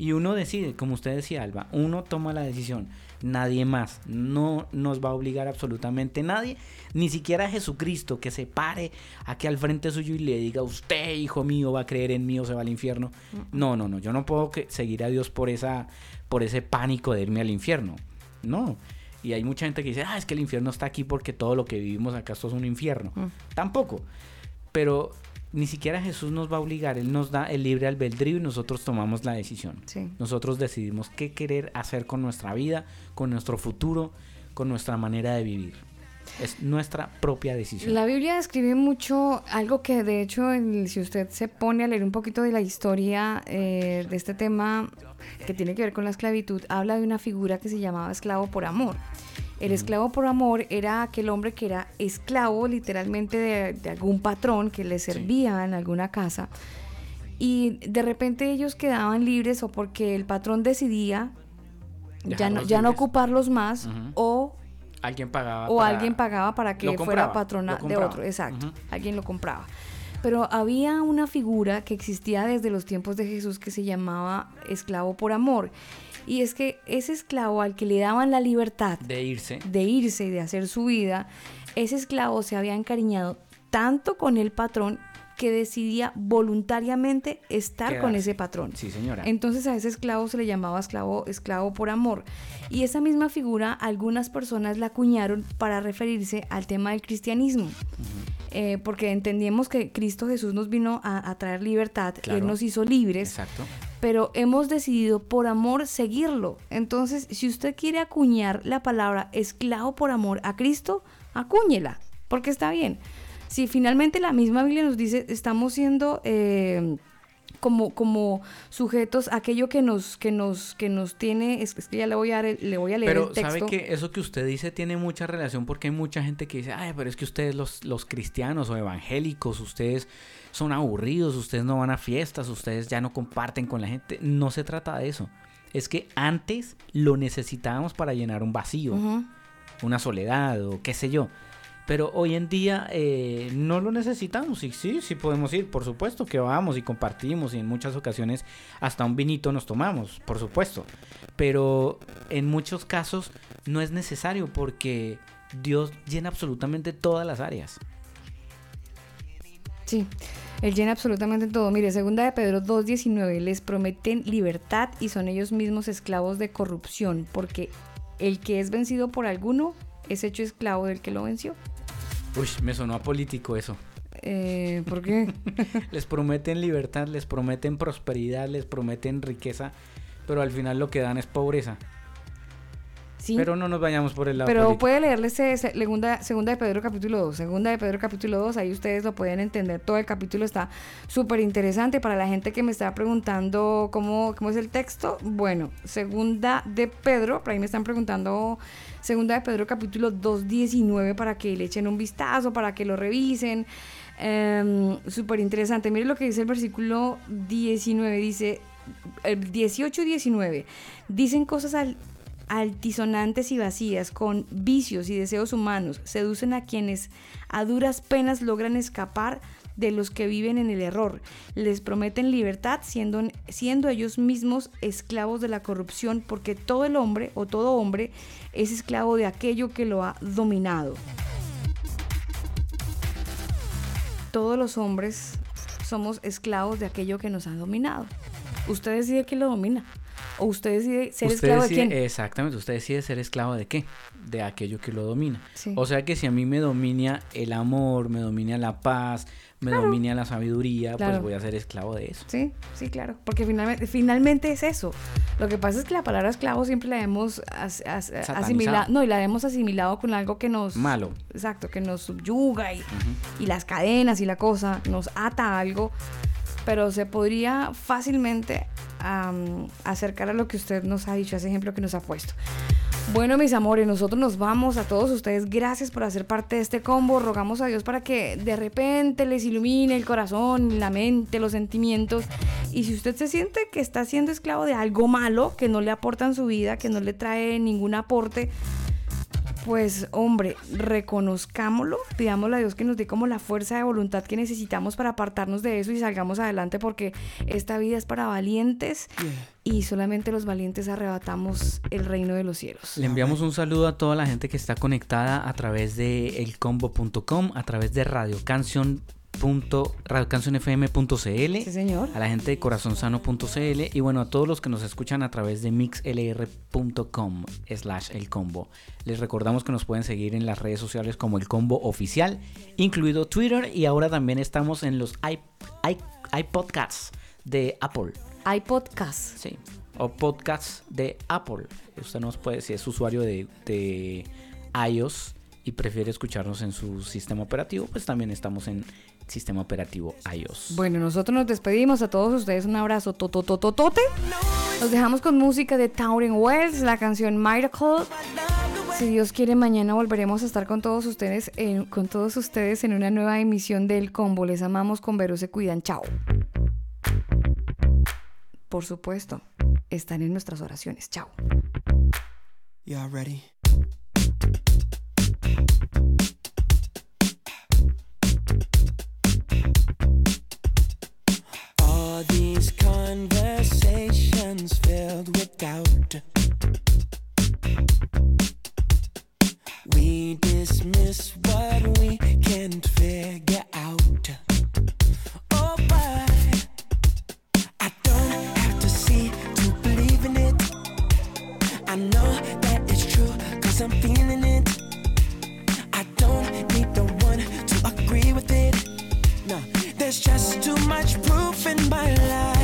Y uno decide, como usted decía, Alba, uno toma la decisión, nadie más, no nos va a obligar absolutamente nadie, ni siquiera Jesucristo que se pare aquí al frente suyo y le diga, usted, hijo mío, va a creer en mí o se va al infierno. No, no, no, yo no puedo que- seguir a Dios por, esa, por ese pánico de irme al infierno. No. Y hay mucha gente que dice, ah, es que el infierno está aquí porque todo lo que vivimos acá esto es un infierno. Mm. Tampoco. Pero ni siquiera Jesús nos va a obligar, Él nos da el libre albedrío y nosotros tomamos la decisión. Sí. Nosotros decidimos qué querer hacer con nuestra vida, con nuestro futuro, con nuestra manera de vivir. Es nuestra propia decisión. La Biblia describe mucho algo que de hecho si usted se pone a leer un poquito de la historia eh, de este tema que tiene que ver con la esclavitud, habla de una figura que se llamaba esclavo por amor. El esclavo por amor era aquel hombre que era esclavo literalmente de, de algún patrón que le servía en alguna casa. Y de repente ellos quedaban libres o porque el patrón decidía ya no, ya no ocuparlos más o Alguien pagaba. o para- alguien pagaba para que fuera patrona de otro, exacto. Alguien lo compraba. Pero había una figura que existía desde los tiempos de Jesús que se llamaba esclavo por amor. Y es que ese esclavo al que le daban la libertad De irse. de irse y de hacer su vida, ese esclavo se había encariñado tanto con el patrón que decidía voluntariamente estar con ese patrón. Sí, señora. Entonces a ese esclavo se le llamaba esclavo, esclavo por amor. Y esa misma figura algunas personas la acuñaron para referirse al tema del cristianismo. Eh, porque entendíamos que Cristo Jesús nos vino a, a traer libertad, Claro. Él nos hizo libres, Exacto. pero hemos decidido por amor seguirlo. Entonces, si usted quiere acuñar la palabra esclavo por amor a Cristo, acúñela, porque está bien. Si finalmente la misma Biblia nos dice, estamos siendo eh, como, como sujetos a aquello que nos, que nos, que nos tiene, es, es que ya le voy a, dar el- le voy a leer Pero el texto. sabe que eso que usted dice tiene mucha relación porque hay mucha gente que dice, ay, pero es que ustedes los, los cristianos o evangélicos, ustedes son aburridos, ustedes no van a fiestas, ustedes ya no comparten con la gente. No se trata de eso. Es que antes lo necesitábamos para llenar un vacío, una soledad o qué sé yo. Pero hoy en día eh, no lo necesitamos y sí, sí podemos ir, por supuesto que vamos y compartimos y en muchas ocasiones hasta un vinito nos tomamos, por supuesto. Pero en muchos casos no es necesario porque Dios llena absolutamente todas las áreas. Sí, Él llena absolutamente todo. Mire, segunda de Pedro 2.19, les prometen libertad y son ellos mismos esclavos de corrupción, porque el que es vencido por alguno es hecho esclavo del que lo venció. Uy, me sonó a político eso. Eh, ¿Por qué? Les prometen libertad, les prometen prosperidad, les prometen riqueza, pero al final lo que dan es pobreza. Sí. Pero no nos vayamos por el lado Pero político. puede leerle ese- ese- segunda, segunda de Pedro capítulo 2. Segunda de Pedro capítulo 2, ahí ustedes lo pueden entender. Todo el capítulo está súper interesante para la gente que me está preguntando cómo, cómo es el texto. Bueno, segunda de Pedro, por ahí me están preguntando segunda de Pedro capítulo 2, 19 para que le echen un vistazo, para que lo revisen. Em, súper interesante. Mire lo que dice el versículo 19. Dice, el 18 y 19. Dicen cosas al, altisonantes y vacías, con vicios y deseos humanos, seducen a quienes a duras penas logran escapar de los que viven en el error. Les prometen libertad siendo, siendo ellos mismos esclavos de la corrupción, porque todo el hombre o todo hombre es esclavo de aquello que lo ha dominado. Todos los hombres somos esclavos de aquello que nos ha dominado. Usted decide quién lo domina. o usted decide ser Usted esclavo decide- de quién. Exactamente, usted decide ser esclavo de qué? De aquello que lo domina. Sí. O sea que si a mí me domina el amor, me domina la paz, me Claro. domina la sabiduría, Claro. pues voy a ser esclavo de eso. Sí, sí, claro, porque finalmente, finalmente es eso. Lo que pasa es que la palabra esclavo siempre la hemos as- as- Satanizado. asimilado, no, y la hemos asimilado con algo que nos Malo. exacto, que nos subyuga y, y las cadenas y la cosa nos ata a algo, pero se podría fácilmente acercar a lo que usted nos ha dicho, ese ejemplo que nos ha puesto. Bueno, mis amores, nosotros nos vamos a todos ustedes. Gracias por hacer parte de este combo. Rogamos a Dios para que de repente les ilumine el corazón, la mente, los sentimientos. Y si usted se siente que está siendo esclavo de algo malo, que no le aporta en su vida, que no le trae ningún aporte, pues hombre, reconozcámoslo, pidámosle a Dios que nos dé como la fuerza de voluntad que necesitamos para apartarnos de eso y salgamos adelante porque esta vida es para valientes y solamente los valientes arrebatamos el reino de los cielos. Le enviamos un saludo a toda la gente que está conectada a través de elcombo.com, a través de radiocancion punto- radiocancionfm.cl, Sí, señor. a la gente de corazonsano.cl y bueno, a todos los que nos escuchan a través de mixlr.com slash el combo. Les recordamos que nos pueden seguir en las redes sociales como el combo oficial, incluido Twitter y ahora también estamos en los i, i- iPodcasts de Apple. iPodcast. Sí. O podcasts de Apple. Usted nos puede, si es usuario de, de iOS y prefiere escucharnos en su sistema operativo, pues también estamos en sistema operativo iOS. Bueno, nosotros nos despedimos a todos ustedes. Un abrazo tototototote. Nos dejamos con música de Towering Wells, la canción Miracle. Si Dios quiere, mañana volveremos a estar con todos ustedes en, con todos ustedes en una nueva emisión del Combo. Les amamos con Vero, se cuidan. Chao. Por supuesto, están en nuestras oraciones. Chao. We dismiss what we can't figure out. Oh, why? I don't have to see to believe in it. I know that it's true, cause I'm feeling it. I don't need the one to agree with it. No, there's just too much proof in my life.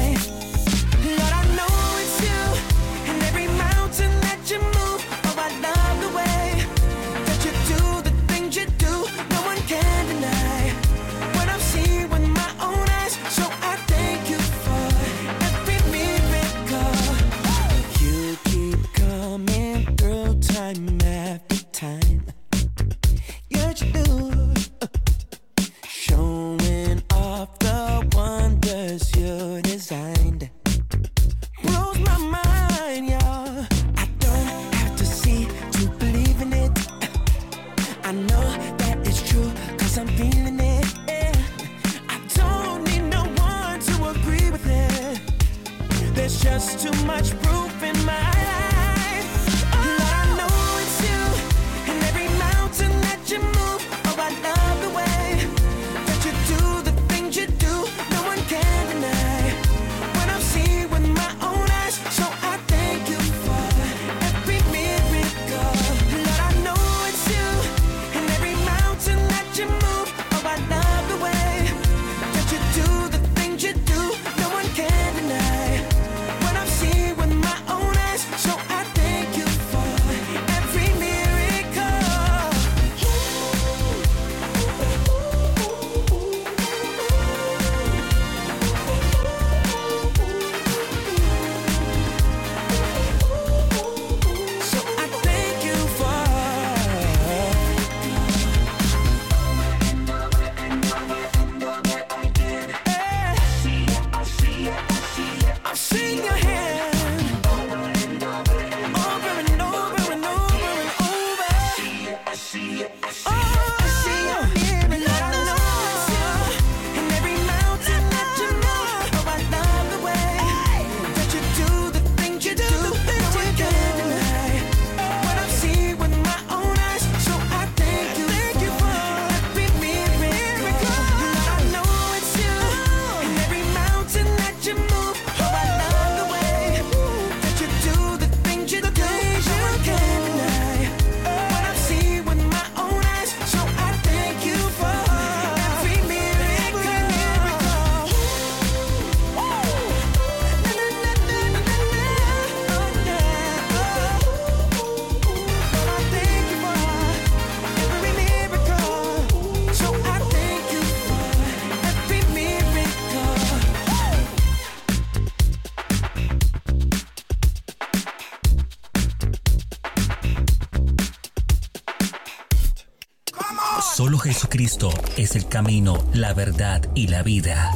La verdad y la vida.